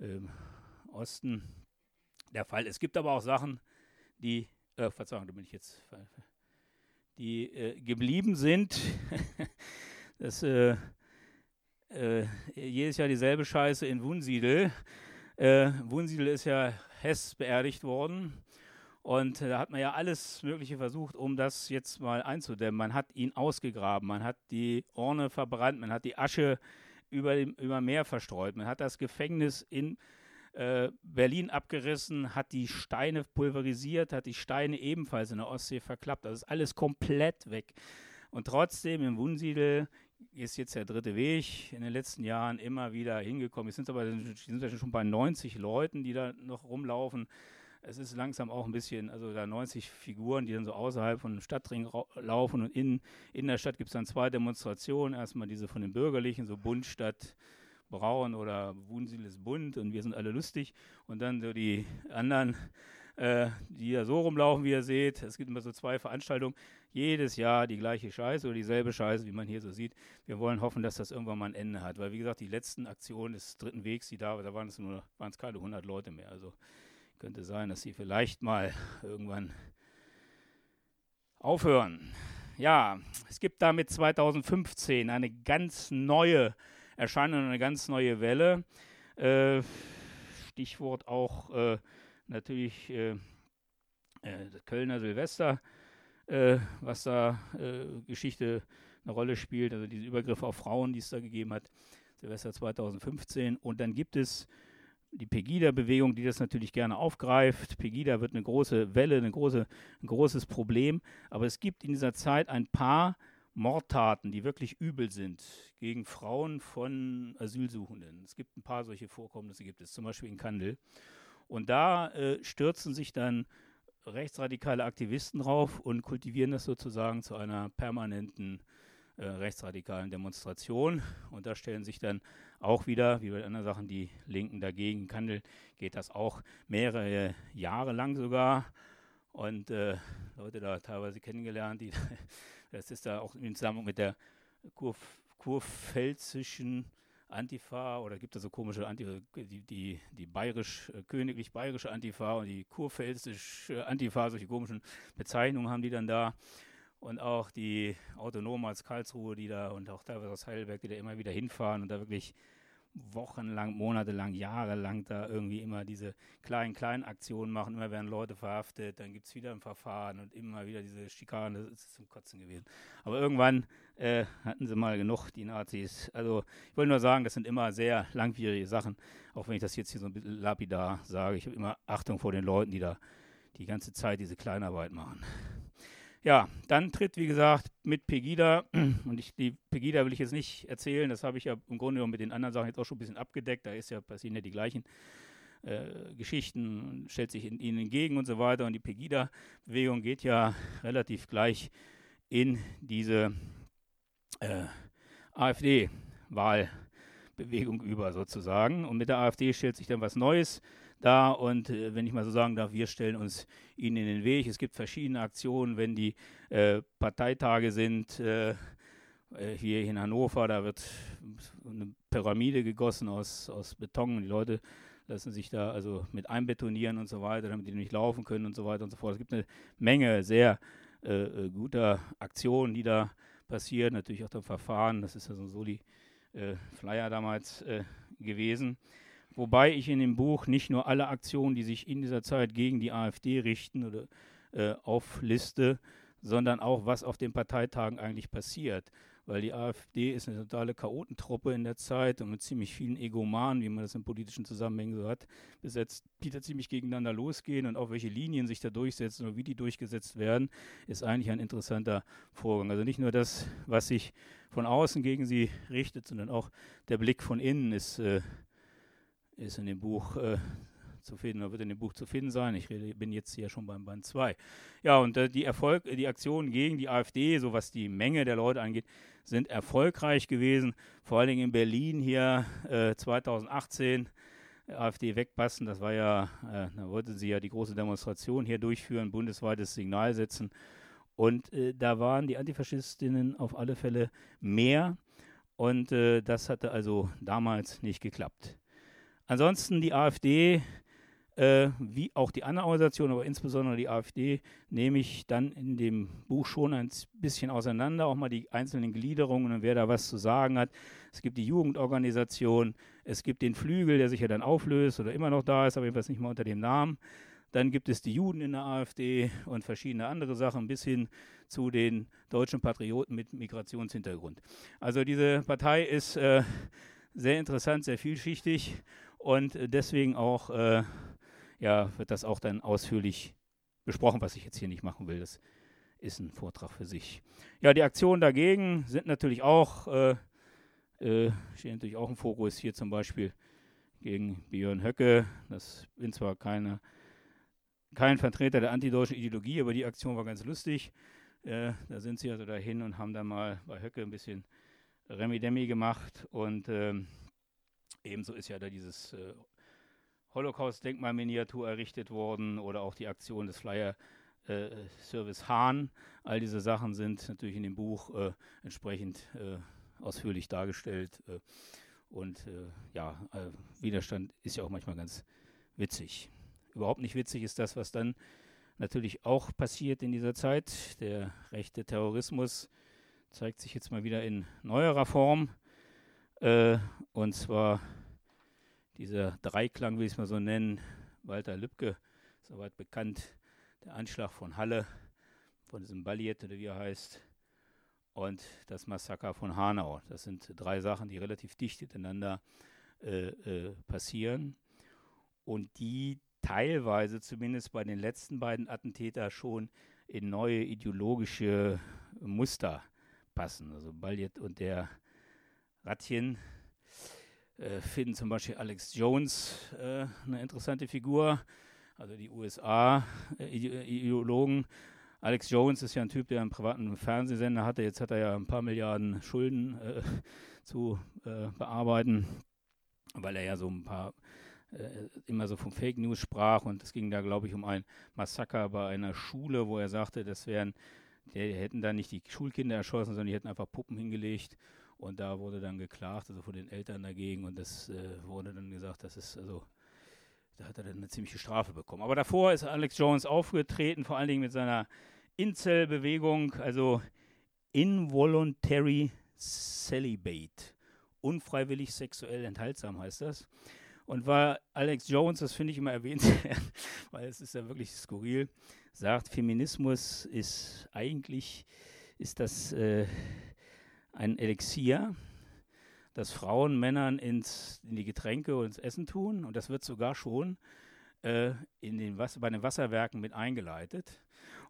ähm, Osten der Fall. Es gibt aber auch Sachen, die, äh, Verzeihung, da bin ich jetzt, die äh, geblieben sind. das äh, äh, jedes Jahr dieselbe Scheiße in Wunsiedel. Äh, Wunsiedel ist ja Hess beerdigt worden und da hat man ja alles Mögliche versucht, um das jetzt mal einzudämmen. Man hat ihn ausgegraben, man hat die Urne verbrannt, man hat die Asche über dem über Meer verstreut, man hat das Gefängnis in äh, Berlin abgerissen, hat die Steine pulverisiert, hat die Steine ebenfalls in der Ostsee verklappt. Das ist alles komplett weg. Und trotzdem im Wunsiedel ist jetzt der dritte Weg in den letzten Jahren immer wieder hingekommen. Es sind aber sind schon bei 90 Leuten, die da noch rumlaufen es ist langsam auch ein bisschen, also da 90 Figuren, die dann so außerhalb von dem Stadtring laufen und in, in der Stadt gibt es dann zwei Demonstrationen. Erstmal diese von den Bürgerlichen, so Bund statt Braun oder Wunsil ist bunt und wir sind alle lustig. Und dann so die anderen, äh, die da so rumlaufen, wie ihr seht. Es gibt immer so zwei Veranstaltungen. Jedes Jahr die gleiche Scheiße oder dieselbe Scheiße, wie man hier so sieht. Wir wollen hoffen, dass das irgendwann mal ein Ende hat. Weil, wie gesagt, die letzten Aktionen des dritten Wegs, die da, da waren es nur, waren es keine 100 Leute mehr. Also könnte sein, dass sie vielleicht mal irgendwann aufhören. Ja, es gibt damit 2015 eine ganz neue Erscheinung, eine ganz neue Welle. Äh, Stichwort auch äh, natürlich äh, äh Kölner Silvester, äh, was da äh, Geschichte eine Rolle spielt, also diese Übergriffe auf Frauen, die es da gegeben hat, Silvester 2015. Und dann gibt es die Pegida-Bewegung, die das natürlich gerne aufgreift. Pegida wird eine große Welle, eine große, ein großes Problem. Aber es gibt in dieser Zeit ein paar Mordtaten, die wirklich übel sind gegen Frauen von Asylsuchenden. Es gibt ein paar solche Vorkommnisse, gibt es zum Beispiel in Kandel. Und da äh, stürzen sich dann rechtsradikale Aktivisten drauf und kultivieren das sozusagen zu einer permanenten äh, rechtsradikalen Demonstration. Und da stellen sich dann auch wieder, wie bei anderen Sachen, die Linken dagegen. Kandel geht das auch mehrere Jahre lang sogar. Und äh, Leute da teilweise kennengelernt, die, das ist da auch im Zusammenhang mit der Kurf, kurpfälzischen Antifa oder gibt es so komische Antifa, die, die, die bayerisch, äh, königlich bayerische Antifa und die kurpfälzische Antifa, solche komischen Bezeichnungen haben die dann da. Und auch die Autonomen als Karlsruhe, die da und auch teilweise aus Heidelberg, die da immer wieder hinfahren und da wirklich wochenlang, monatelang, jahrelang da irgendwie immer diese kleinen, kleinen Aktionen machen. Immer werden Leute verhaftet, dann gibt es wieder ein Verfahren und immer wieder diese Schikanen. Das ist zum Kotzen gewesen. Aber irgendwann äh, hatten sie mal genug, die Nazis. Also ich wollte nur sagen, das sind immer sehr langwierige Sachen. Auch wenn ich das jetzt hier so ein bisschen lapidar sage. Ich habe immer Achtung vor den Leuten, die da die ganze Zeit diese Kleinarbeit machen. Ja, dann tritt, wie gesagt, mit Pegida, und ich, die Pegida will ich jetzt nicht erzählen, das habe ich ja im Grunde genommen mit den anderen Sachen jetzt auch schon ein bisschen abgedeckt, da ist ja, passieren ja die gleichen äh, Geschichten, stellt sich in, ihnen entgegen und so weiter. Und die Pegida-Bewegung geht ja relativ gleich in diese äh, AfD-Wahlbewegung über sozusagen. Und mit der AfD stellt sich dann was Neues da und äh, wenn ich mal so sagen darf, wir stellen uns ihnen in den Weg. Es gibt verschiedene Aktionen, wenn die äh, Parteitage sind. Äh, äh hier in Hannover, da wird eine Pyramide gegossen aus, aus Beton und die Leute lassen sich da also mit einbetonieren und so weiter, damit die nicht laufen können und so weiter und so fort. Es gibt eine Menge sehr äh, äh guter Aktionen, die da passieren, natürlich auch das Verfahren, das ist also so die Flyer damals gewesen. Wobei ich in dem Buch nicht nur alle Aktionen, die sich in dieser Zeit gegen die AfD richten oder äh, aufliste, sondern auch, was auf den Parteitagen eigentlich passiert weil die AfD ist eine totale Chaotentruppe in der Zeit und mit ziemlich vielen Egomanen, wie man das in politischen Zusammenhängen so hat, besetzt, die da ziemlich gegeneinander losgehen und auch welche Linien sich da durchsetzen und wie die durchgesetzt werden, ist eigentlich ein interessanter Vorgang. Also nicht nur das, was sich von außen gegen sie richtet, sondern auch der Blick von innen ist, äh, ist in dem Buch äh, zu finden oder wird in dem Buch zu finden sein. Ich rede, bin jetzt hier schon beim Band 2. Ja, und äh, die Erfolg, die Aktionen gegen die AfD, so was die Menge der Leute angeht, sind erfolgreich gewesen. Vor allen Dingen in Berlin hier äh, 2018. AfD wegpassen, das war ja, äh, da wollten sie ja die große Demonstration hier durchführen, bundesweites Signal setzen. Und äh, da waren die Antifaschistinnen auf alle Fälle mehr. Und äh, das hatte also damals nicht geklappt. Ansonsten die AfD äh, wie auch die anderen Organisationen, aber insbesondere die AfD, nehme ich dann in dem Buch schon ein bisschen auseinander, auch mal die einzelnen Gliederungen und wer da was zu sagen hat. Es gibt die Jugendorganisation, es gibt den Flügel, der sich ja dann auflöst oder immer noch da ist, aber jedenfalls nicht mal unter dem Namen. Dann gibt es die Juden in der AfD und verschiedene andere Sachen bis hin zu den deutschen Patrioten mit Migrationshintergrund. Also diese Partei ist äh, sehr interessant, sehr vielschichtig und deswegen auch äh, ja, wird das auch dann ausführlich besprochen, was ich jetzt hier nicht machen will. Das ist ein Vortrag für sich. Ja, die Aktionen dagegen sind natürlich auch, äh, äh, stehen natürlich auch im Fokus. Hier zum Beispiel gegen Björn Höcke. Das bin zwar keine, kein Vertreter der antideutschen Ideologie, aber die Aktion war ganz lustig. Äh, da sind sie also dahin und haben dann mal bei Höcke ein bisschen Remi-Demi gemacht. Und ähm, ebenso ist ja da dieses äh, Holocaust-Denkmalminiatur errichtet worden oder auch die Aktion des Flyer äh, Service Hahn. All diese Sachen sind natürlich in dem Buch äh, entsprechend äh, ausführlich dargestellt. Äh, und äh, ja, Widerstand ist ja auch manchmal ganz witzig. Überhaupt nicht witzig ist das, was dann natürlich auch passiert in dieser Zeit. Der rechte Terrorismus zeigt sich jetzt mal wieder in neuerer Form. Und zwar dieser Dreiklang, will ich es mal so nennen, Walter Lübcke, soweit bekannt, der Anschlag von Halle, von diesem Balliet oder wie er heißt, und das Massaker von Hanau. Das sind drei Sachen, die relativ dicht miteinander äh, äh, passieren und die teilweise zumindest bei den letzten beiden Attentäter schon in neue ideologische Muster passen. Also Balliet und der Ratchen, äh, finden zum Beispiel Alex Jones äh, eine interessante Figur, also die USA-Ideologen. Äh, Alex Jones ist ja ein Typ, der einen privaten Fernsehsender hatte. Jetzt hat er ja ein paar Milliarden Schulden äh, zu äh, bearbeiten, weil er ja so ein paar äh, immer so von Fake News sprach. Und es ging da, glaube ich, um ein Massaker bei einer Schule, wo er sagte, das wären, die hätten da nicht die Schulkinder erschossen, sondern die hätten einfach Puppen hingelegt und da wurde dann geklagt, also von den Eltern dagegen. Und das äh, wurde dann gesagt, das ist also, da hat er dann eine ziemliche Strafe bekommen. Aber davor ist Alex Jones aufgetreten, vor allen Dingen mit seiner Incel-Bewegung, also Involuntary Celibate. Unfreiwillig sexuell enthaltsam heißt das. Und war Alex Jones, das finde ich immer erwähnenswert, weil es ist ja wirklich skurril, sagt, Feminismus ist eigentlich, ist das äh, ein Elixier, das Frauen Männern ins, in die Getränke und ins Essen tun. Und das wird sogar schon äh, in den Wasser, bei den Wasserwerken mit eingeleitet.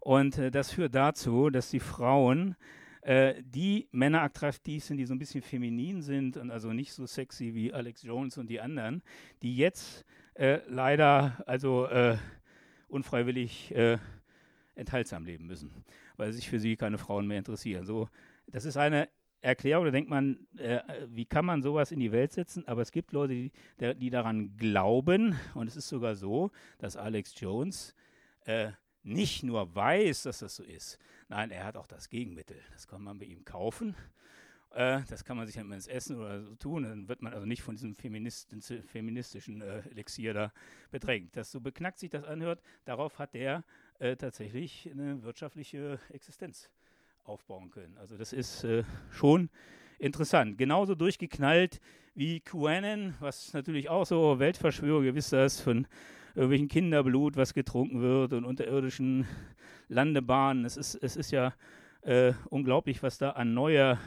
Und äh, das führt dazu, dass die Frauen äh, die Männer attraktiv sind, die so ein bisschen feminin sind und also nicht so sexy wie Alex Jones und die anderen, die jetzt äh, leider also äh, unfreiwillig äh, enthaltsam leben müssen, weil sich für sie keine Frauen mehr interessieren. So, das ist eine Erklärung, da denkt man, äh, wie kann man sowas in die Welt setzen? Aber es gibt Leute, die, die daran glauben, und es ist sogar so, dass Alex Jones äh, nicht nur weiß, dass das so ist, nein, er hat auch das Gegenmittel. Das kann man bei ihm kaufen. Äh, das kann man sich dann ins Essen oder so tun. Dann wird man also nicht von diesem feministischen äh, Elixier da bedrängt. Das so beknackt sich das anhört, darauf hat der äh, tatsächlich eine wirtschaftliche Existenz aufbauen können. Also das ist äh, schon interessant. Genauso durchgeknallt wie QAnon, was natürlich auch so Weltverschwörung, ihr wisst das, von irgendwelchen Kinderblut, was getrunken wird und unterirdischen Landebahnen. Es ist, es ist ja äh, unglaublich, was da an neuer,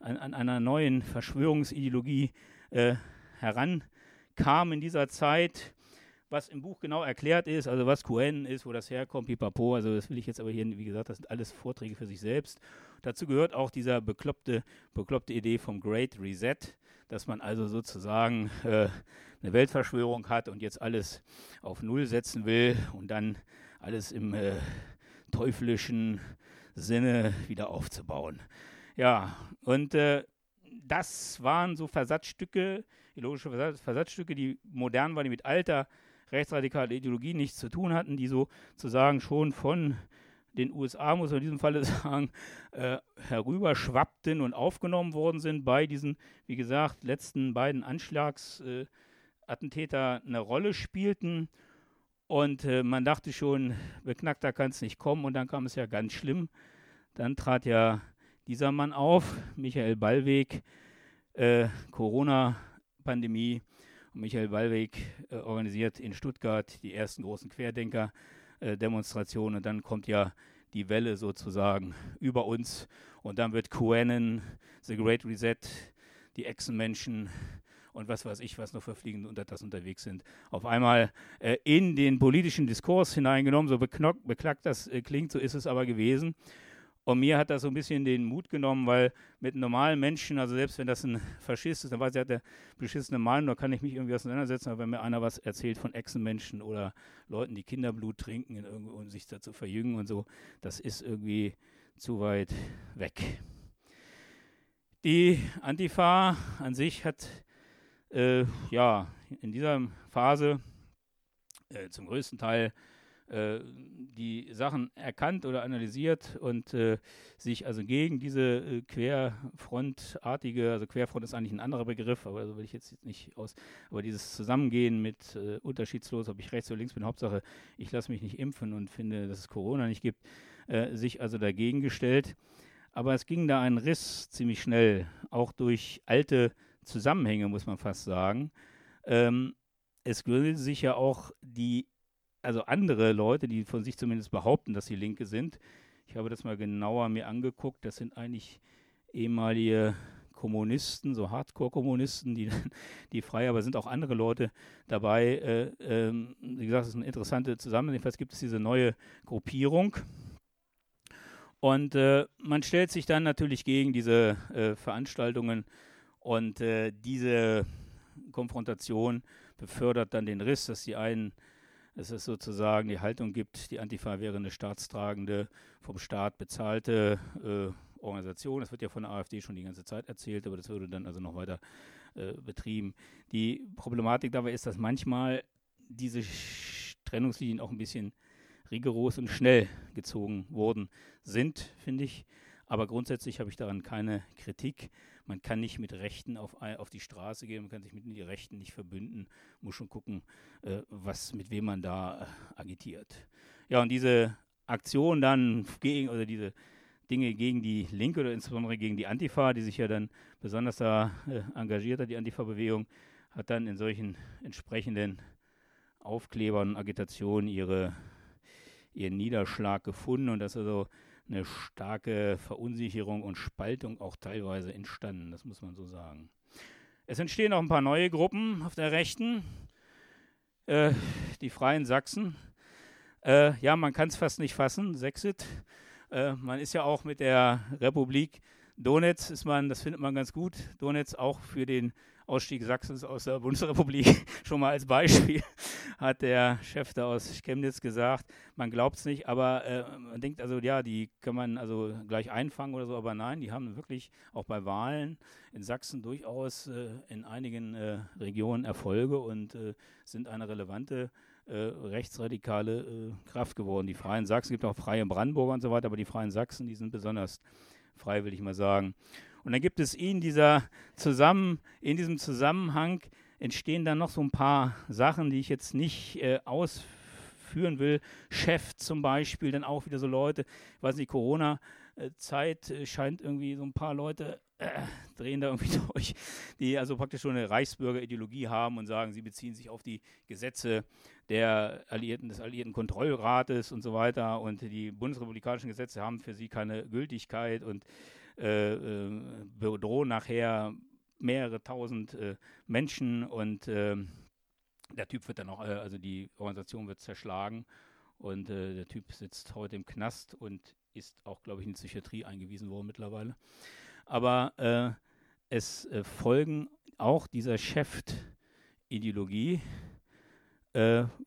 an, an einer neuen Verschwörungsideologie äh, herankam in dieser Zeit was im Buch genau erklärt ist, also was QN ist, wo das herkommt, pipapo, also das will ich jetzt aber hier, wie gesagt, das sind alles Vorträge für sich selbst. Dazu gehört auch dieser bekloppte, bekloppte Idee vom Great Reset, dass man also sozusagen äh, eine Weltverschwörung hat und jetzt alles auf Null setzen will und dann alles im äh, teuflischen Sinne wieder aufzubauen. Ja, und äh, das waren so Versatzstücke, ideologische Versatzstücke, die modern waren, die mit alter rechtsradikale Ideologie nichts zu tun hatten, die sozusagen schon von den USA, muss man in diesem Falle sagen, äh, herüberschwappten und aufgenommen worden sind bei diesen, wie gesagt, letzten beiden Anschlagsattentäter äh, eine Rolle spielten. Und äh, man dachte schon, beknackter kann es nicht kommen. Und dann kam es ja ganz schlimm. Dann trat ja dieser Mann auf, Michael Ballweg, äh, Corona-Pandemie Michael Ballweg äh, organisiert in Stuttgart die ersten großen Querdenker-Demonstrationen. und dann kommt ja die Welle sozusagen über uns. Und dann wird QAnon, The Great Reset, die Echsenmenschen und was weiß ich, was noch für fliegende Untertassen unterwegs sind, auf einmal äh, in den politischen Diskurs hineingenommen. So beklagt das äh, klingt, so ist es aber gewesen. Und mir hat das so ein bisschen den Mut genommen, weil mit normalen Menschen, also selbst wenn das ein Faschist ist, dann weiß er, hat der beschissene Meinung, da kann ich mich irgendwie auseinandersetzen, aber wenn mir einer was erzählt von Echsenmenschen oder Leuten, die Kinderblut trinken, um sich dazu verjüngen und so, das ist irgendwie zu weit weg. Die Antifa an sich hat äh, ja in dieser Phase äh, zum größten Teil äh, die Sachen erkannt oder analysiert und äh, sich also gegen diese äh, Querfrontartige, also Querfront ist eigentlich ein anderer Begriff, aber so will ich jetzt nicht aus, aber dieses Zusammengehen mit äh, unterschiedslos, ob ich rechts oder links bin, Hauptsache, ich lasse mich nicht impfen und finde, dass es Corona nicht gibt, äh, sich also dagegen gestellt. Aber es ging da ein Riss ziemlich schnell, auch durch alte Zusammenhänge, muss man fast sagen. Ähm, es gründete sich ja auch die also andere Leute, die von sich zumindest behaupten, dass sie Linke sind. Ich habe das mal genauer mir angeguckt. Das sind eigentlich ehemalige Kommunisten, so Hardcore-Kommunisten, die, die frei, aber sind auch andere Leute dabei. Äh, äh, wie gesagt, es ist eine interessante Zusammenhang. Jedenfalls gibt es diese neue Gruppierung. Und äh, man stellt sich dann natürlich gegen diese äh, Veranstaltungen und äh, diese Konfrontation befördert dann den Riss, dass die einen dass es sozusagen die Haltung gibt, die Antifa wäre eine staatstragende, vom Staat bezahlte äh, Organisation. Das wird ja von der AfD schon die ganze Zeit erzählt, aber das würde dann also noch weiter äh, betrieben. Die Problematik dabei ist, dass manchmal diese Trennungslinien auch ein bisschen rigoros und schnell gezogen worden sind, finde ich. Aber grundsätzlich habe ich daran keine Kritik. Man kann nicht mit Rechten auf, auf die Straße gehen, man kann sich mit den Rechten nicht verbünden, muss schon gucken, äh, was, mit wem man da äh, agitiert. Ja, und diese Aktion dann gegen, oder diese Dinge gegen die Linke oder insbesondere gegen die Antifa, die sich ja dann besonders da äh, engagiert hat, die Antifa-Bewegung, hat dann in solchen entsprechenden Aufklebern und Agitationen ihre, ihren Niederschlag gefunden und das also eine starke Verunsicherung und Spaltung auch teilweise entstanden, das muss man so sagen. Es entstehen auch ein paar neue Gruppen auf der Rechten, äh, die Freien Sachsen. Äh, ja, man kann es fast nicht fassen, Sexit. Äh, man ist ja auch mit der Republik Donetsk, ist man, das findet man ganz gut, Donetsk auch für den Ausstieg Sachsens aus der Bundesrepublik schon mal als Beispiel, hat der Chef da aus Chemnitz gesagt, man glaubt es nicht, aber äh, man denkt also, ja, die kann man also gleich einfangen oder so, aber nein, die haben wirklich auch bei Wahlen in Sachsen durchaus äh, in einigen äh, Regionen Erfolge und äh, sind eine relevante äh, rechtsradikale äh, Kraft geworden. Die Freien Sachsen, es gibt auch Freie Brandenburger und so weiter, aber die Freien Sachsen, die sind besonders frei, will ich mal sagen. Und dann gibt es in dieser zusammen, in diesem Zusammenhang entstehen dann noch so ein paar Sachen, die ich jetzt nicht äh, ausführen will. Chef zum Beispiel, dann auch wieder so Leute, ich weiß nicht, Corona-Zeit äh, scheint irgendwie so ein paar Leute äh, drehen da irgendwie durch, die also praktisch schon eine Reichsbürgerideologie haben und sagen, sie beziehen sich auf die Gesetze der Alliierten, des Alliierten Kontrollrates und so weiter. Und die bundesrepublikanischen Gesetze haben für sie keine Gültigkeit. Und bedrohen nachher mehrere tausend äh, Menschen und ähm, der Typ wird dann auch, äh, also die Organisation wird zerschlagen und äh, der Typ sitzt heute im Knast und ist auch, glaube ich, in die Psychiatrie eingewiesen worden mittlerweile. Aber äh, es folgen auch dieser Chef-Ideologie,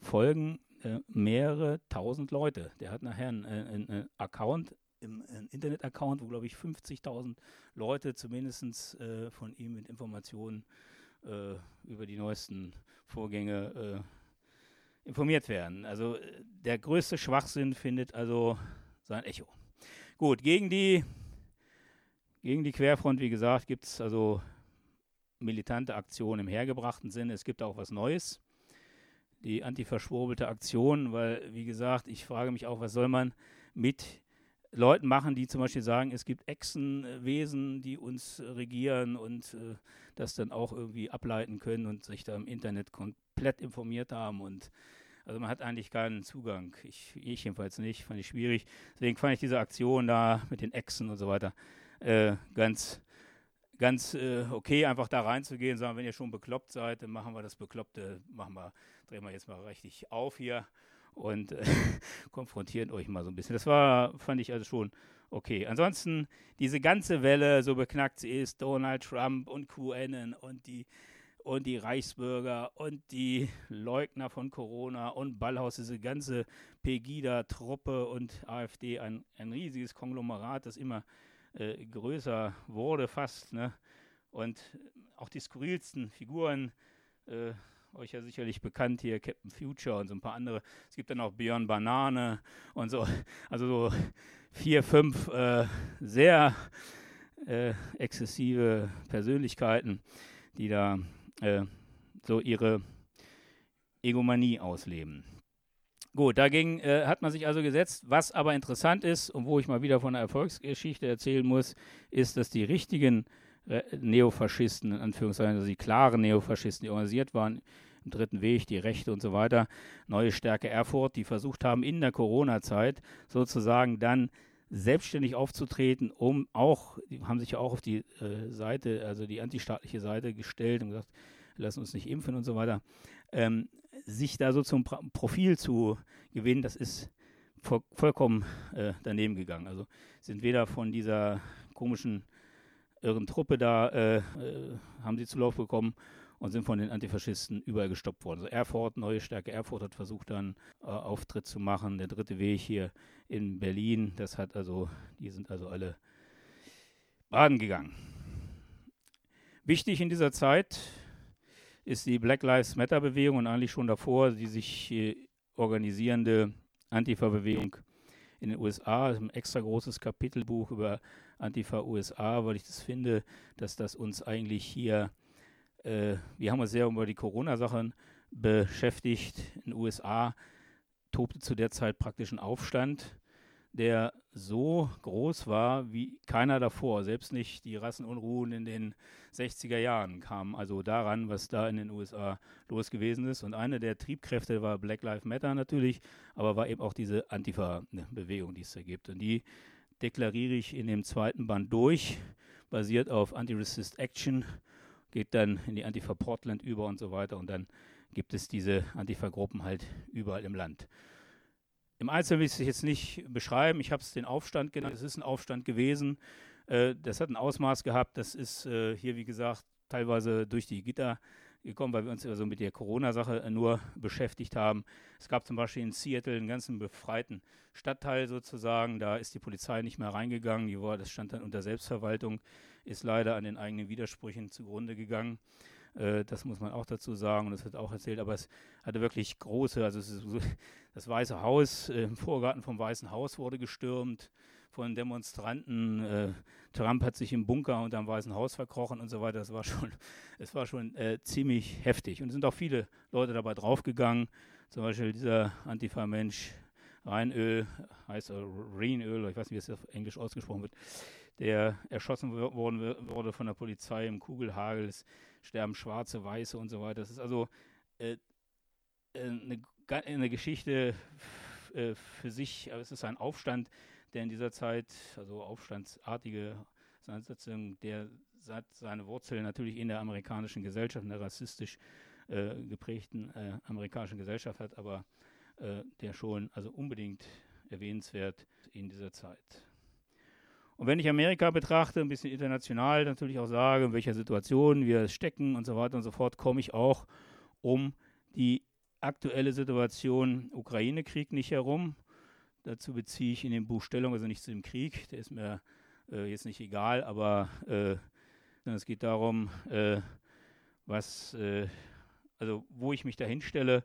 folgen mehrere tausend Leute. Der hat nachher einen, einen Account im Internet-Account, wo, glaube ich, 50.000 Leute zumindest äh, von ihm mit Informationen äh, über die neuesten Vorgänge äh, informiert werden. Also äh, der größte Schwachsinn findet also sein Echo. Gut, gegen die, gegen die Querfront, wie gesagt, gibt es also militante Aktionen im hergebrachten Sinne. Es gibt auch was Neues. Die antiverschwurbelte Aktion, weil, wie gesagt, ich frage mich auch, was soll man mit Leuten machen, die zum Beispiel sagen, es gibt Echsenwesen, die uns regieren und äh, das dann auch irgendwie ableiten können und sich da im Internet komplett informiert haben und also man hat eigentlich keinen Zugang. Ich, ich jedenfalls nicht, fand ich schwierig. Deswegen fand ich diese Aktion da mit den Echsen und so weiter äh, ganz, ganz äh, okay, einfach da reinzugehen, sagen, wenn ihr schon bekloppt seid, dann machen wir das Bekloppte, machen wir, drehen wir jetzt mal richtig auf hier und äh, konfrontieren euch mal so ein bisschen. Das war, fand ich also schon okay. Ansonsten, diese ganze Welle, so beknackt sie ist, Donald Trump und QAnon und die und die Reichsbürger und die Leugner von Corona und Ballhaus, diese ganze Pegida-Truppe und AfD, ein, ein riesiges Konglomerat, das immer äh, größer wurde fast. Ne? Und auch die skurrilsten Figuren, äh, euch ja sicherlich bekannt hier, Captain Future und so ein paar andere. Es gibt dann auch Björn Banane und so. Also so vier, fünf äh, sehr äh, exzessive Persönlichkeiten, die da äh, so ihre Egomanie ausleben. Gut, dagegen äh, hat man sich also gesetzt. Was aber interessant ist und wo ich mal wieder von der Erfolgsgeschichte erzählen muss, ist, dass die richtigen Neofaschisten, in Anführungszeichen, also die klaren Neofaschisten, die organisiert waren im Dritten Weg, die Rechte und so weiter, Neue Stärke Erfurt, die versucht haben, in der Corona-Zeit sozusagen dann selbstständig aufzutreten, um auch, die haben sich ja auch auf die äh, Seite, also die antistaatliche Seite gestellt und gesagt, lassen uns nicht impfen und so weiter, ähm, sich da so zum Profil zu gewinnen, das ist voll, vollkommen äh, daneben gegangen. Also sind weder von dieser komischen irren Truppe da, äh, äh, haben sie Zulauf bekommen und sind von den Antifaschisten überall gestoppt worden. Also Erfurt, Neue Stärke Erfurt hat versucht dann äh, Auftritt zu machen. Der dritte Weg hier in Berlin, das hat also, die sind also alle baden gegangen. Wichtig in dieser Zeit ist die Black Lives Matter Bewegung und eigentlich schon davor die sich äh, organisierende Antifa-Bewegung in den USA. Ein extra großes Kapitelbuch über Antifa USA, weil ich das finde, dass das uns eigentlich hier, äh, wir haben uns sehr über die Corona-Sachen beschäftigt. In den USA tobte zu der Zeit praktisch ein Aufstand der so groß war wie keiner davor. Selbst nicht die Rassenunruhen in den 60er Jahren kamen also daran, was da in den USA los gewesen ist. Und eine der Triebkräfte war Black Lives Matter natürlich, aber war eben auch diese Antifa-Bewegung, die es da gibt. Und die deklariere ich in dem zweiten Band durch, basiert auf Anti-Resist Action, geht dann in die Antifa Portland über und so weiter. Und dann gibt es diese Antifa-Gruppen halt überall im Land. Im Einzelnen will ich es jetzt nicht beschreiben. Ich habe es den Aufstand genannt. Es ist ein Aufstand gewesen. Äh, das hat ein Ausmaß gehabt. Das ist äh, hier, wie gesagt, teilweise durch die Gitter gekommen, weil wir uns also mit der Corona-Sache nur beschäftigt haben. Es gab zum Beispiel in Seattle einen ganzen befreiten Stadtteil sozusagen. Da ist die Polizei nicht mehr reingegangen. Die war, das stand dann unter Selbstverwaltung, ist leider an den eigenen Widersprüchen zugrunde gegangen. Äh, das muss man auch dazu sagen und das wird auch erzählt, aber es hatte wirklich große, also so, das Weiße Haus, äh, im Vorgarten vom Weißen Haus wurde gestürmt von Demonstranten. Äh, Trump hat sich im Bunker unter dem Weißen Haus verkrochen und so weiter. Das war schon, es war schon äh, ziemlich heftig und es sind auch viele Leute dabei draufgegangen. Zum Beispiel dieser Antifa-Mensch Reinöl, heißt Reinöl, ich weiß nicht, wie es auf Englisch ausgesprochen wird, der erschossen worden wurde von der Polizei im Kugelhagel. Es sterben Schwarze, Weiße und so weiter. Das ist also äh, äh eine, eine, Geschichte äh, für sich. Es ist ein Aufstand, der in dieser Zeit, also aufstandsartige Auseinandersetzung, der seine Wurzeln natürlich in der amerikanischen Gesellschaft, in der rassistisch äh, geprägten äh, amerikanischen Gesellschaft hat, aber der schon also unbedingt erwähnenswert in dieser Zeit. Und wenn ich Amerika betrachte, ein bisschen international natürlich auch sage, in welcher Situation wir stecken und so weiter und so fort, komme ich auch um die aktuelle Situation Ukraine-Krieg nicht herum. Dazu beziehe ich in dem Buch Stellung, also nicht zu dem Krieg, der ist mir äh, jetzt nicht egal, aber äh, es geht darum, äh, was, äh, also wo ich mich da hinstelle,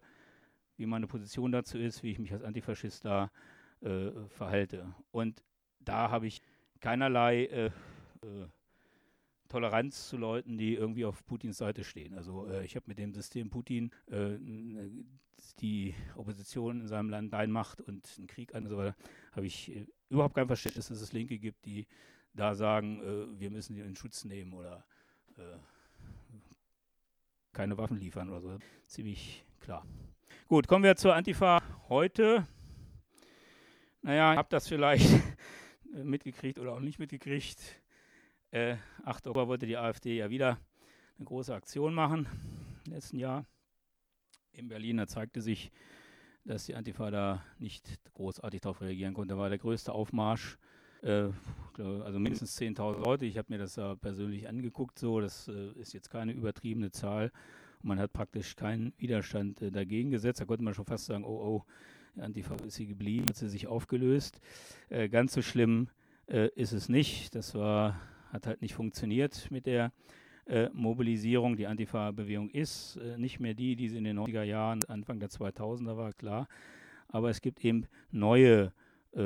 wie meine Position dazu ist, wie ich mich als Antifaschist da äh, verhalte. Und da habe ich keinerlei äh, äh, Toleranz zu Leuten, die irgendwie auf Putins Seite stehen. Also äh, ich habe mit dem System Putin äh, die Opposition in seinem Land klein macht und einen Krieg an und so weiter, habe ich äh, überhaupt kein Verständnis, dass es Linke gibt, die da sagen, äh, wir müssen die in Schutz nehmen oder äh, keine Waffen liefern oder so. Ziemlich klar. Gut, kommen wir zur Antifa heute. Naja, ich habe das vielleicht mitgekriegt oder auch nicht mitgekriegt. Äh, 8. Oktober wollte die AfD ja wieder eine große Aktion machen, im letzten Jahr. In Berlin, da zeigte sich, dass die Antifa da nicht großartig darauf reagieren konnte. Da war der größte Aufmarsch. Äh, also mindestens 10.000 Leute. Ich habe mir das ja persönlich angeguckt. So, das äh, ist jetzt keine übertriebene Zahl. Und man hat praktisch keinen Widerstand äh, dagegen gesetzt. Da konnte man schon fast sagen, oh, oh, Antifa ist sie geblieben, hat sie sich aufgelöst. Äh, ganz so schlimm äh, ist es nicht. Das war, hat halt nicht funktioniert mit der äh, Mobilisierung. Die Antifa-Bewegung ist äh, nicht mehr die, die sie in den 90er Jahren, Anfang der 2000er war, klar. Aber es gibt eben neue, äh,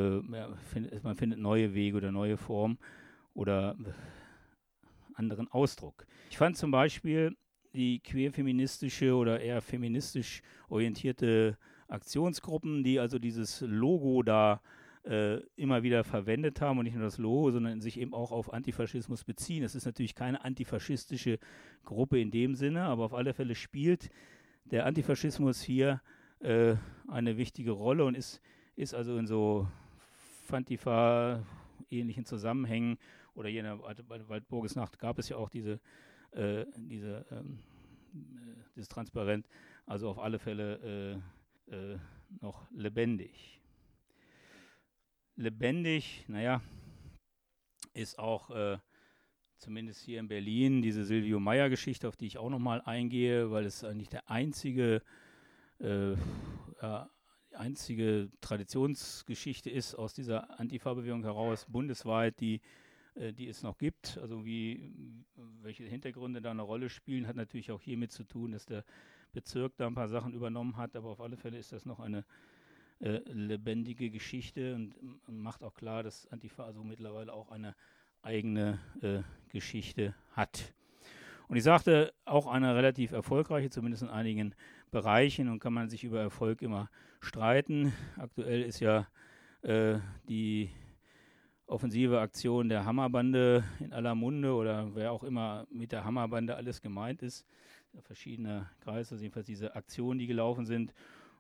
man findet neue Wege oder neue Formen oder anderen Ausdruck. Ich fand zum Beispiel die queerfeministische oder eher feministisch orientierte Aktionsgruppen, die also dieses Logo da äh, immer wieder verwendet haben und nicht nur das Logo, sondern sich eben auch auf Antifaschismus beziehen. Es ist natürlich keine antifaschistische Gruppe in dem Sinne, aber auf alle Fälle spielt der Antifaschismus hier äh, eine wichtige Rolle und ist, ist also in so Fantifa ähnlichen Zusammenhängen oder hier in der Waldburgisnacht gab es ja auch diese äh, diese, ähm, äh, dieses Transparent, also auf alle Fälle äh, noch lebendig. Lebendig, naja, ist auch äh, zumindest hier in Berlin diese Silvio Meyer-Geschichte, auf die ich auch nochmal eingehe, weil es eigentlich der einzige, äh, ja, einzige Traditionsgeschichte ist aus dieser Antifa-Bewegung heraus, bundesweit, die äh, die es noch gibt. Also wie, welche Hintergründe da eine Rolle spielen, hat natürlich auch hiermit zu tun, dass der Bezirk da ein paar Sachen übernommen hat, aber auf alle Fälle ist das noch eine äh, lebendige Geschichte und macht auch klar, dass Antifa also mittlerweile auch eine eigene äh, Geschichte hat. Und ich sagte, auch eine relativ erfolgreiche, zumindest in einigen Bereichen, und kann man sich über Erfolg immer streiten. Aktuell ist ja äh, die offensive Aktion der Hammerbande in aller Munde oder wer auch immer mit der Hammerbande alles gemeint ist. Verschiedene Kreise, jedenfalls diese Aktionen, die gelaufen sind.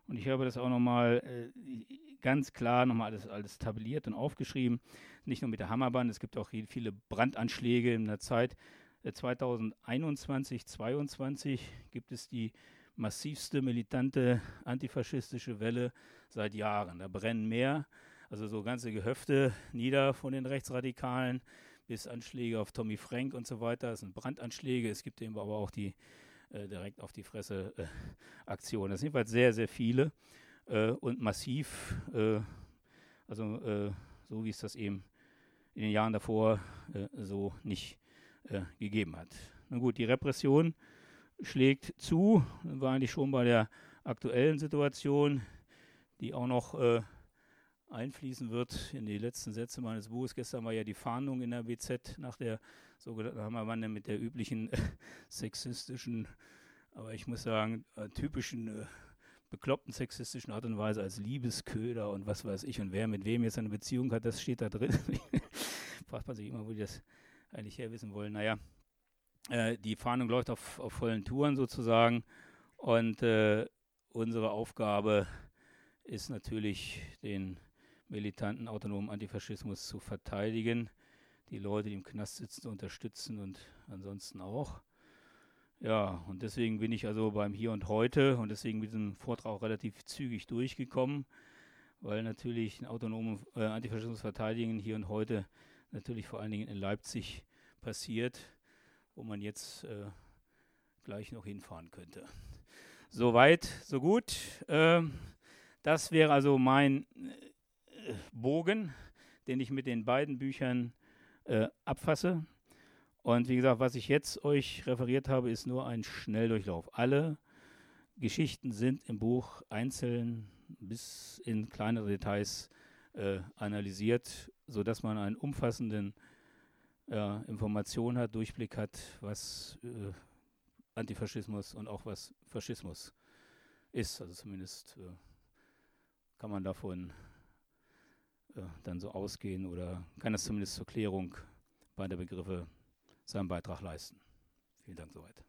Und ich habe das auch nochmal äh, ganz klar nochmal alles, alles tabelliert und aufgeschrieben. Nicht nur mit der Hammerbande, es gibt auch viele Brandanschläge in der Zeit. 2021, äh, 2022 gibt es die massivste militante antifaschistische Welle seit Jahren. Da brennen mehr also so ganze Gehöfte nieder von den Rechtsradikalen bis Anschläge auf Tommy Frank und so weiter. Das sind Brandanschläge. Es gibt eben aber auch die äh, direkt auf die Fresse äh, Aktionen. Das sind jedenfalls sehr, sehr viele äh, und massiv. Äh, also äh, so wie es das eben in den Jahren davor so nicht gegeben hat. Na gut, die Repression schlägt zu, war eigentlich schon bei der aktuellen Situation, die auch noch einfließen wird in die letzten Sätze meines Buches. Gestern war ja die Fahndung in der BZ nach der sogenannten Hammerwanne mit der üblichen äh, sexistischen, aber ich muss sagen, äh, typischen äh, bekloppten sexistischen Art und Weise als Liebesköder und was weiß ich und wer mit wem jetzt eine Beziehung hat, das steht da drin. Fragt man sich immer, wo die das eigentlich herwissen wollen. Naja, äh, die Fahndung läuft auf, auf vollen Touren sozusagen und äh, unsere Aufgabe ist natürlich, den militanten autonomen Antifaschismus zu verteidigen, die Leute, die im Knast sitzen, zu unterstützen und ansonsten auch. Ja, und deswegen bin ich also beim Hier und Heute und deswegen mit diesem Vortrag auch relativ zügig durchgekommen, weil natürlich ein autonomen äh, Antifaschismus verteidigen hier und heute natürlich vor allen Dingen in Leipzig passiert, wo man jetzt äh, gleich noch hinfahren könnte. Soweit, so gut. Äh, das wäre also mein Bogen, den ich mit den beiden Büchern äh, abfasse. Und wie gesagt, was ich jetzt euch referiert habe, ist nur ein Schnelldurchlauf. Alle Geschichten sind im Buch einzeln bis in kleinere Details äh, analysiert, sodass man einen umfassenden äh, Information hat, Durchblick hat, was äh, Antifaschismus und auch was Faschismus ist. Also zumindest äh, kann man davon äh, dann so ausgehen oder kann das zumindest zur Klärung beider Begriffe seinen Beitrag leisten. Vielen Dank soweit.